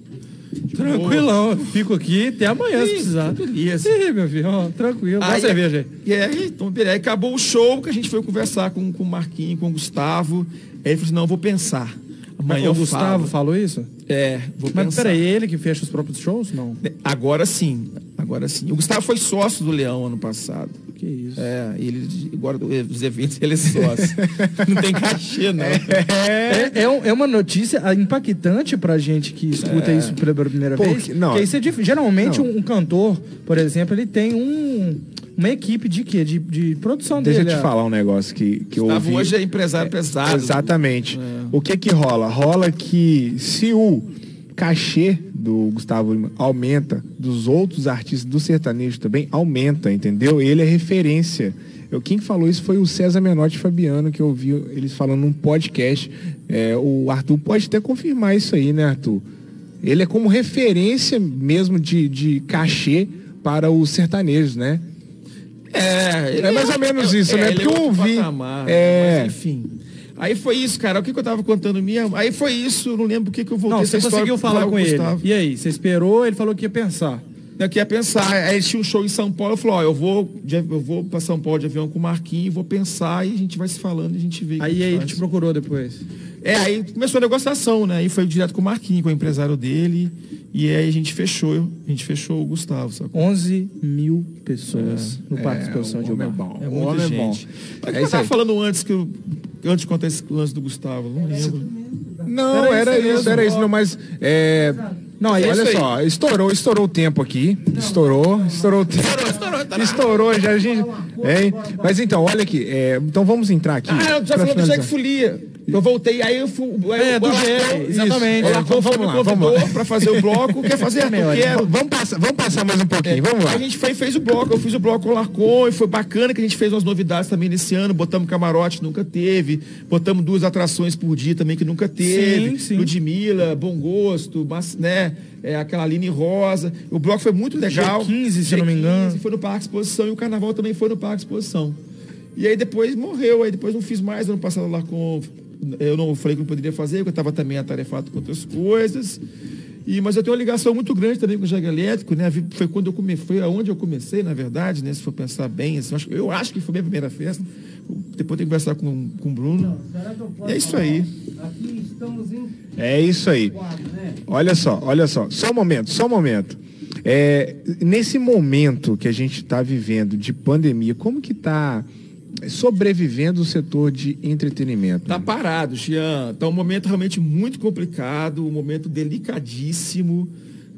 Tranquilão, eu fico aqui até amanhã se Sim, precisar. beleza. Sim, meu filho, ó, tranquilo. Dá Aí- cerveja aí. E aí, então, beleza. Aí acabou o show que a gente foi conversar com, com o Marquinho, com o Gustavo. Aí ele falou assim, não, eu vou pensar. Amanhã o Gustavo falo. falou isso? É, vou Mas pensar. peraí, ele que fecha os próprios shows? Não. Agora sim, agora sim. O Gustavo foi sócio do Leão ano passado. Que isso. É, ele agora os eventos ele é sócio. (laughs) não tem cachê, não. É, é, um- é uma notícia ah, impactante pra gente que escuta É. isso pela primeira Porque- vez. não. isso é difícil. Geralmente Não. um, um cantor, por exemplo, ele tem um, uma equipe de quê? De, de produção Deixa eu dele. te ah. falar um negócio que, que eu ouvi. hoje é empresário pesado. Exatamente. É. O que que rola? Rola que se o cachê do Gustavo Lima aumenta, dos outros artistas do sertanejo também aumenta, entendeu? Ele é referência. Eu, quem falou isso foi o César Menotti Fabiano, que eu ouvi eles falando num podcast. É, o Arthur pode até confirmar isso aí, né, Arthur? Ele é como referência mesmo de, de cachê para os sertanejos, né? É, É mais ou menos isso, né? ele Porque eu outro ouvi. patamar, É. Mas enfim. Aí foi isso, cara. O que, que eu tava contando minha? Aí foi isso, eu não lembro o que, que eu voltei Não, você conseguiu pra falar o com ele. E aí, você esperou, ele falou que ia pensar. Eu queria pensar, aí tinha um show em São Paulo, eu falei, ó, eu vou, eu vou para São Paulo de avião com o Marquinhos, vou pensar e a gente vai se falando e a gente vê. que Aí, gente ele te procurou depois. É, aí começou a negociação, né? Aí foi direto com o Marquinhos, com o empresário dele, e aí a gente fechou, a gente fechou o Gustavo, sacou? 11 mil pessoas no Parque de Exposição de o homem é Ubar. bom. É muita homem é gente. bom. Mas o É que eu tava falando antes que eu, antes de contar esse lance do Gustavo? Não lembro. Não, Era era, isso era isso, não, mas. É, não, É olha aí. só, estourou, estourou o tempo aqui. Estourou, estourou o tempo. tá Estourou, já a gente. Hein? Mas então, olha aqui. é, então vamos entrar aqui. Ah, eu já falou do. Jack Folia. Eu voltei, aí eu fui. Aí É, do Jack, exatamente. É, foi, vamos me lá, vamos lá. pra fazer o bloco. Quer fazer? (laughs) Arthur? Melhor, Quero. Vamos passar, vamos passar mais um pouquinho, vamos lá. A gente foi, fez o bloco, eu fiz o bloco com o Larcon e foi bacana que a gente fez umas novidades também nesse ano. Botamos camarote, nunca teve. Botamos duas atrações por dia também que nunca teve. Sim, sim. Ludmilla, Bom Gosto, mas, né? É, aquela Aline Rosa. O bloco foi muito legal. G15, se eu não me engano. G15 Foi no Parque Exposição e o Carnaval também foi no Parque Exposição. E aí depois morreu, aí depois não fiz mais. Ano passado lá com. Eu não falei que não poderia fazer, porque eu estava também atarefado com outras coisas. E, mas eu tenho uma ligação muito grande também com o Jaga Elétrico, né? Foi quando eu comecei, foi aonde eu comecei, na verdade, né? Se for pensar bem, assim, eu acho- eu acho que foi minha primeira festa. Depois tenho que conversar com, com o Bruno. Será que eu posso E é isso falar? aí. Aqui estamos em É isso aí. né? Olha só, olha só. Só um momento, só um momento. É, nesse momento que a gente está vivendo de pandemia, como que está sobrevivendo o setor de entretenimento? Tá parado, Jean. Tá um momento realmente muito complicado, um momento delicadíssimo,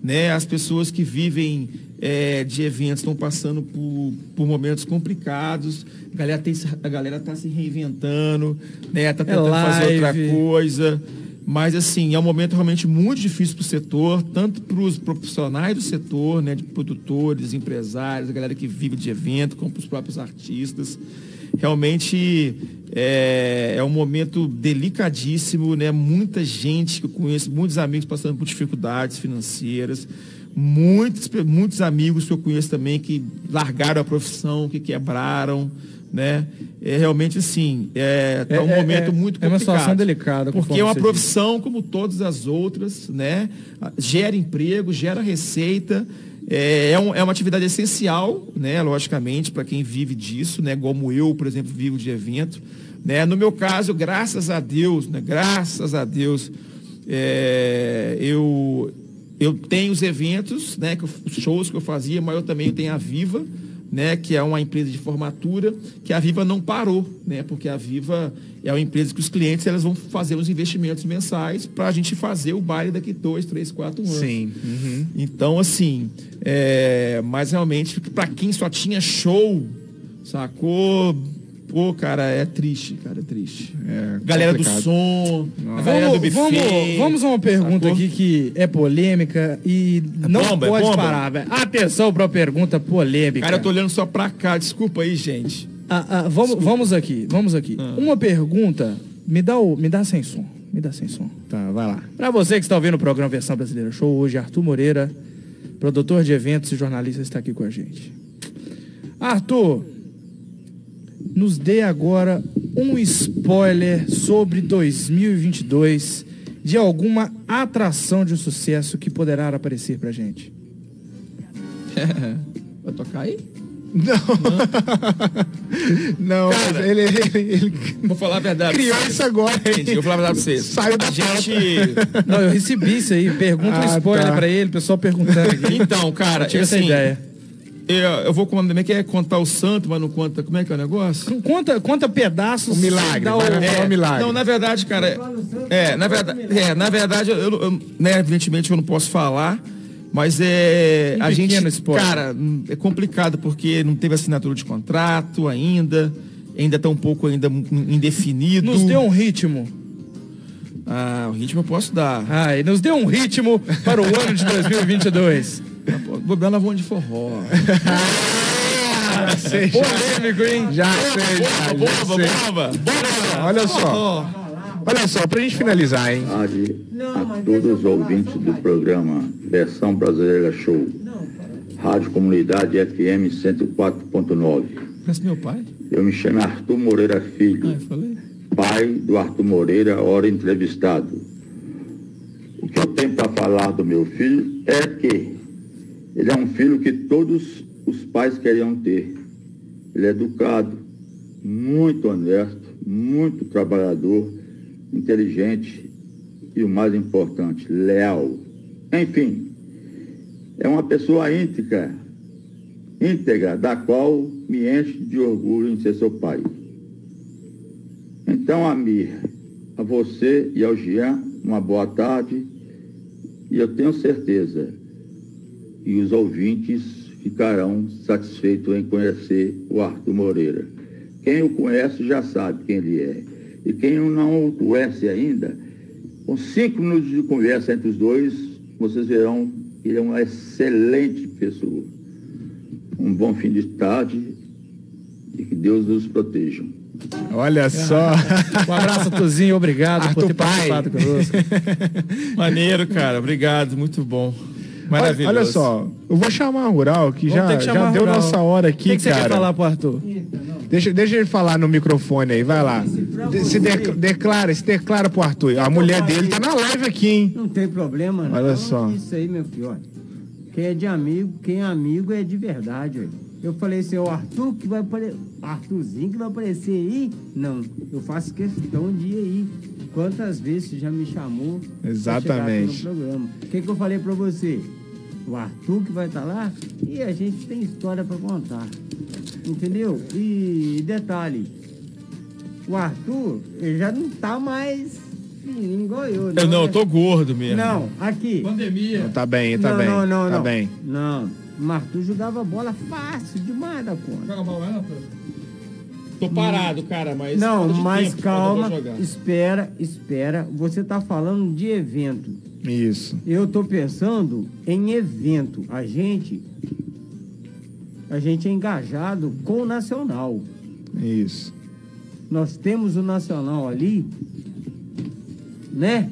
né? As pessoas que vivem é, de eventos estão passando por, por momentos complicados. A galera, tem, se- a galera tá se reinventando, né? Tá tentando fazer outra coisa. Mas, assim, é um momento realmente muito difícil para o setor, tanto para os profissionais do setor, né, de produtores, empresários, a galera que vive de evento, como para os próprios artistas. Realmente é, é um momento delicadíssimo, né? Muita gente que eu conheço, muitos amigos passando por dificuldades financeiras, muitos, muitos amigos que eu conheço também que largaram a profissão, que quebraram, né? É realmente assim, é, tá É- um é- momento é- muito é uma complicado. situação delicada, Porque é uma profissão como todas as outras, né? Gera emprego, gera receita, é, é, um- é uma atividade essencial, né? Logicamente, para quem vive disso, né? Como eu, por exemplo, vivo de evento. Né? No meu caso, graças a Deus, né? Graças a Deus, é, eu, eu tenho os eventos, né? que os shows que eu fazia, mas eu também tenho a Viva, né, que é uma empresa de formatura, que a Viva não parou, né, porque a Viva é uma empresa que os clientes elas vão fazer os investimentos mensais para a gente fazer o baile daqui dois, três, quatro anos. Sim. Uhum. Então, assim, é, mas realmente, para quem só tinha show, sacou? Pô, cara, é triste, cara, é triste. galera complicado. do som, a galera do Vamos, buffet. vamos, vamos a uma pergunta sacou? aqui que é polêmica e não bomba, é pode bomba? parar, velho. Atenção pra pergunta polêmica. Cara, eu tô olhando só pra cá, desculpa aí, gente. Ah, ah, vamos, vamos aqui, vamos aqui. Ah. Uma pergunta, me dá, o, me dá sem som, me dá sem som. Tá, vai lá. Pra você que está ouvindo o programa Versão Brasileira Show, hoje Arthur Moreira, produtor de eventos e jornalista, está aqui com a gente. Arthur, nos dê agora um spoiler sobre 2022 de alguma atração de sucesso que poderá aparecer pra gente. (laughs) Vai tocar aí? Não, mas ele, ele, ele Vou falar a verdade. criou isso agora. hein? Gente, eu vou falar a verdade pra vocês. Saiu da a gente. Não, eu recebi isso aí. Pergunta um Ah, spoiler tá. pra ele, o pessoal perguntando aqui. Então, cara, Eu tive essa assim, ideia. Eu, eu vou contar, como é que é contar o santo, mas não conta. Como é que é o negócio? Conta, conta pedaços. O milagre, vai falar o milagre. Não, na verdade, cara. É, na verdade, é, na verdade, eu, eu- né, evidentemente eu não posso falar, mas é Um a gente, spoiler. cara, é complicado porque não teve assinatura de contrato ainda, ainda tá um pouco ainda indefinido. Nos dê um ritmo. Ah, o ritmo eu posso dar. Ah, e nos dê um ritmo para o ano de 2022. Vou dar na voz de forró. Sei, já, Polêmico, hein? já sei, já, Bomba, já bomba, sei. bomba. Olha só, olha só, pra gente finalizar, hein? tarde a todos os ouvintes do programa Versão Brasileira Show. Rádio Comunidade FM 104.9. Parece meu pai. Eu me chamo Arthur Moreira Filho, Ah, eu falei. pai do Arthur Moreira, hora entrevistado. O que eu tenho para falar do meu filho é que ele é um filho que todos os pais queriam ter. Ele é educado, muito honesto, muito trabalhador, inteligente e o mais importante, leal. Enfim, é uma pessoa íntegra, íntegra, da qual me enche de orgulho em ser seu pai. Então, Amir, a você e ao Jean, uma boa tarde. E eu tenho certeza que os ouvintes ficarão satisfeitos em conhecer o Arthur Moreira. Quem o conhece já sabe quem ele é. E quem não o conhece ainda, com cinco minutos de conversa entre os dois, vocês verão que ele é uma excelente pessoa. Um bom fim de tarde e que Deus nos proteja. Olha só. Um abraço, Tuzinho. Obrigado por Arthur ter Pai. participado conosco. (laughs) Maneiro, cara. Obrigado. Muito bom. Olha, Maravilhoso. olha só, eu vou chamar a Rural, que Vamos já, que já deu Rural. nossa hora O aqui, que, que você cara. quer falar pro Arthur? Deixa, deixa ele falar no microfone aí, vai lá. De- se de- declara, se declara pro Arthur. A mulher dele tá na live aqui, hein? Não tem problema, não. Olha só. Isso aí, meu filho. olha. Quem é de amigo, quem é amigo é de verdade. olha. Eu falei assim, o Arthur que vai aparecer. Arthurzinho que vai aparecer aí? Não. Eu faço questão de ir aí. Quantas vezes você já me chamou? pra Exatamente. no programa? O que, que eu falei pra você? O Arthur que vai estar lá e a gente tem história pra contar. Entendeu? E detalhe, o Arthur, ele já não tá mais fininho igual eu. Eu não, eu né? tô gordo mesmo. Não, aqui. Pandemia. Tá bem, tá não, bem. não, não, tá não. bem. Não, o Arthur jogava bola fácil demais da conta. Joga bola, Arthur? Tô parado, cara, mas. Não, mas tempo, calma, espera, espera. Você tá falando de evento. Isso. Eu tô pensando em evento. A gente a gente é engajado com o nacional. Isso. Nós temos o nacional ali, né?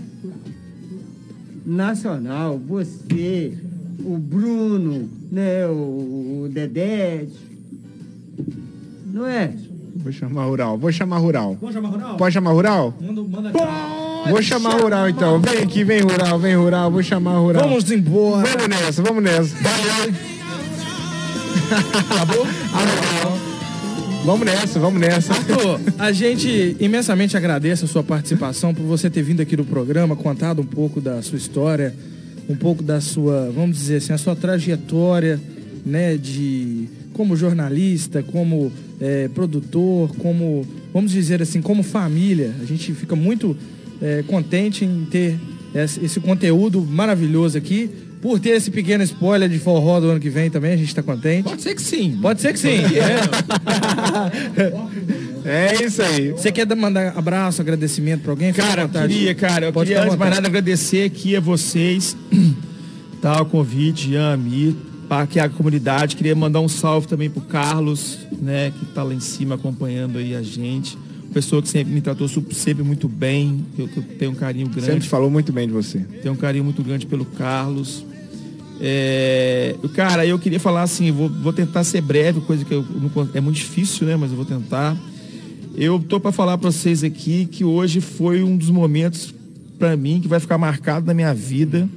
Nacional, você, o Bruno, né, o, o Dedé. Não é? Vou chamar Rural. Vou chamar Rural. Vamos chamar Ronaldo? Pode chamar Rural? Manda, manda Vou chamar Rural então. Vem aqui, vem Rural, vem Rural. Vou chamar Rural. Vamos embora. Vamos nessa, vamos nessa. Acabou? Vamos nessa, vamos nessa. Arthur, a gente imensamente agradece a sua participação, por você ter vindo aqui no programa, contado um pouco da sua história, um pouco da sua, vamos dizer assim, a sua trajetória, né, de como jornalista, como é, produtor, como, vamos dizer assim, como família. A gente fica muito é, contente em ter esse, conteúdo maravilhoso aqui. Por ter esse pequeno spoiler de forró do ano que vem também, a gente tá contente. Pode ser que sim. Pode ser que sim. (laughs) É isso aí. Você quer dar- mandar abraço, agradecimento pra alguém? Cara, eu queria, cara, eu Pode queria antes mais nada agradecer aqui a vocês, (clears throat) tá, o convite, Ian, Amir, para aqui a comunidade. Queria mandar um salve também pro Carlos, né, que tá lá em cima acompanhando aí a gente. Pessoa que sempre me tratou sempre muito bem, eu, que eu tenho um carinho grande. Sempre falou muito bem de você. Tenho um carinho muito grande pelo Carlos. É, cara, eu queria falar assim, vou, vou tentar ser breve, coisa que eu é muito difícil, né? Mas eu vou tentar. Eu tô para falar para vocês aqui que hoje foi um dos momentos para mim que vai ficar marcado na minha vida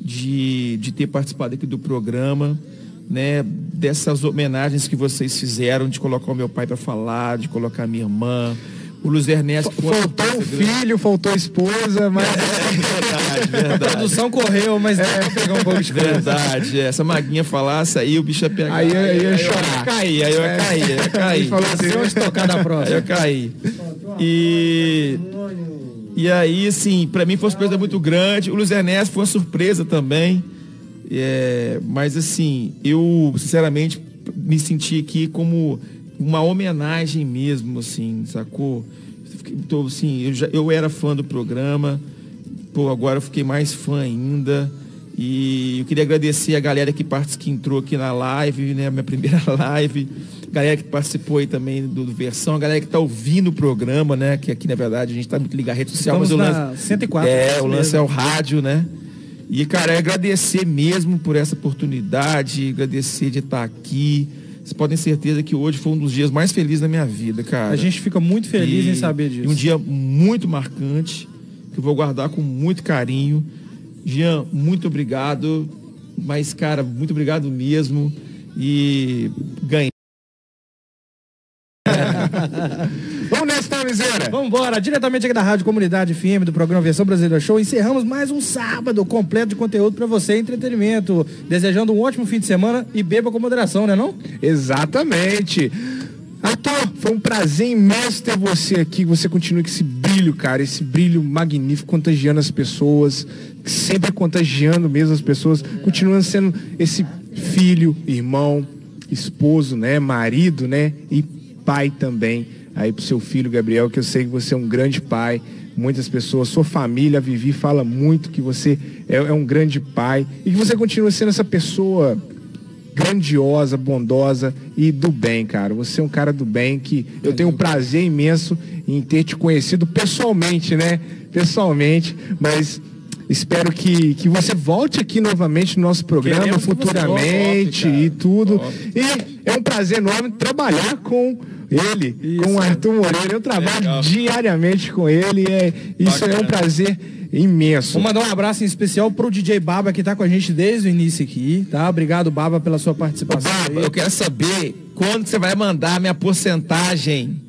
de, de ter participado aqui do programa, né? Dessas homenagens que vocês fizeram de colocar o meu pai para falar, de colocar a minha irmã, o Luiz Ernesto. Faltou o filho, faltou a esposa, mas. Verdade, verdade. A produção correu, mas pra pegar um pouco de coisa. Verdade, é. essa maguinha falasse aí, o bicho ia pegar. Aí eu ia eu chorar. cair, aí eu ia cair, eu ia cair. Ele falou assim, Onde tocar na Aí próxima? eu caí. E. E aí, assim, pra mim foi uma surpresa muito grande. O Luiz Ernesto foi uma surpresa também. É, mas assim, eu sinceramente me senti aqui como uma homenagem mesmo, assim, sacou? Tô, assim, eu, já, eu era fã do programa, pô, agora eu fiquei mais fã ainda. E eu queria agradecer a galera que, que entrou aqui na live, né? Minha primeira (laughs) live. Galera que participou aí também do, do Versão, a galera que tá ouvindo o programa, né? Que aqui, na verdade, a gente tá muito ligado à rede social, Estamos mas o lance. 104. É, o lance mesmo. é o rádio, né? E, cara, é agradecer mesmo por essa oportunidade, agradecer de estar aqui. Vocês podem ter certeza que hoje foi um dos dias mais felizes da minha vida, cara. A gente fica muito feliz E- em saber disso. um dia muito marcante, que eu vou guardar com muito carinho. Jean, muito obrigado. Mas, cara, muito obrigado mesmo. E ganhei. (laughs) Vamos embora, diretamente aqui da Rádio Comunidade FM do programa Versão Brasileira Show. Encerramos mais um sábado completo de conteúdo pra você, entretenimento. Desejando um ótimo fim de semana e beba com moderação, né não? Exatamente. Arthur, foi um prazer imenso ter você aqui. Você continue com esse brilho, cara, esse brilho magnífico, contagiando as pessoas, sempre contagiando mesmo as pessoas, continuando sendo esse filho, irmão, esposo, né, marido, né, e pai também aí pro seu filho Gabriel, que eu sei que você é um grande pai. Muitas pessoas, sua família, Vivi, fala muito que você é, é um grande pai e que você continua sendo essa pessoa grandiosa, bondosa e do bem, cara. Você é um cara do bem que eu tenho um prazer imenso em ter te conhecido pessoalmente, né? Pessoalmente, mas espero que, que você volte aqui novamente no nosso programa Queremos futuramente volte, e tudo. Volte. E é um prazer enorme trabalhar com ele, com o Arthur Moreira. Eu trabalho Legal. diariamente com ele. e É, isso é um Bacana. prazer imenso. Vou mandar um abraço em especial pro DJ Baba que tá com a gente desde o início aqui, tá? Obrigado, Baba, pela sua participação. Baba, aí. eu quero saber quando que você vai mandar a minha porcentagem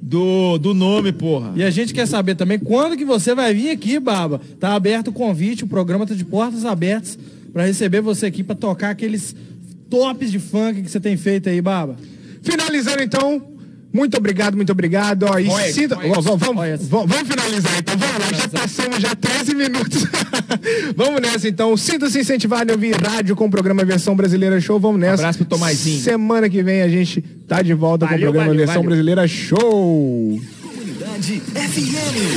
do, do nome, porra. E a gente quer saber também quando que você vai vir aqui, Baba. Tá aberto o convite, o programa tá de portas abertas pra receber você aqui pra tocar aqueles tops de funk que você tem feito aí, Baba. Finalizando então, muito obrigado, muito obrigado. Ó, e Olha, sinta-. Ó, vamos, vamos, vamos- vamos finalizar então, vamos lá, já passamos já 13 minutos. (laughs) vamos nessa então, sinta-se incentivado a ouvir rádio com o programa Versão Brasileira Show, vamos nessa. Abraço pro Tomazinho. Semana que vem a gente tá de volta com o Valeu, programa valeu, Versão valeu. Brasileira Show. Comunidade FM.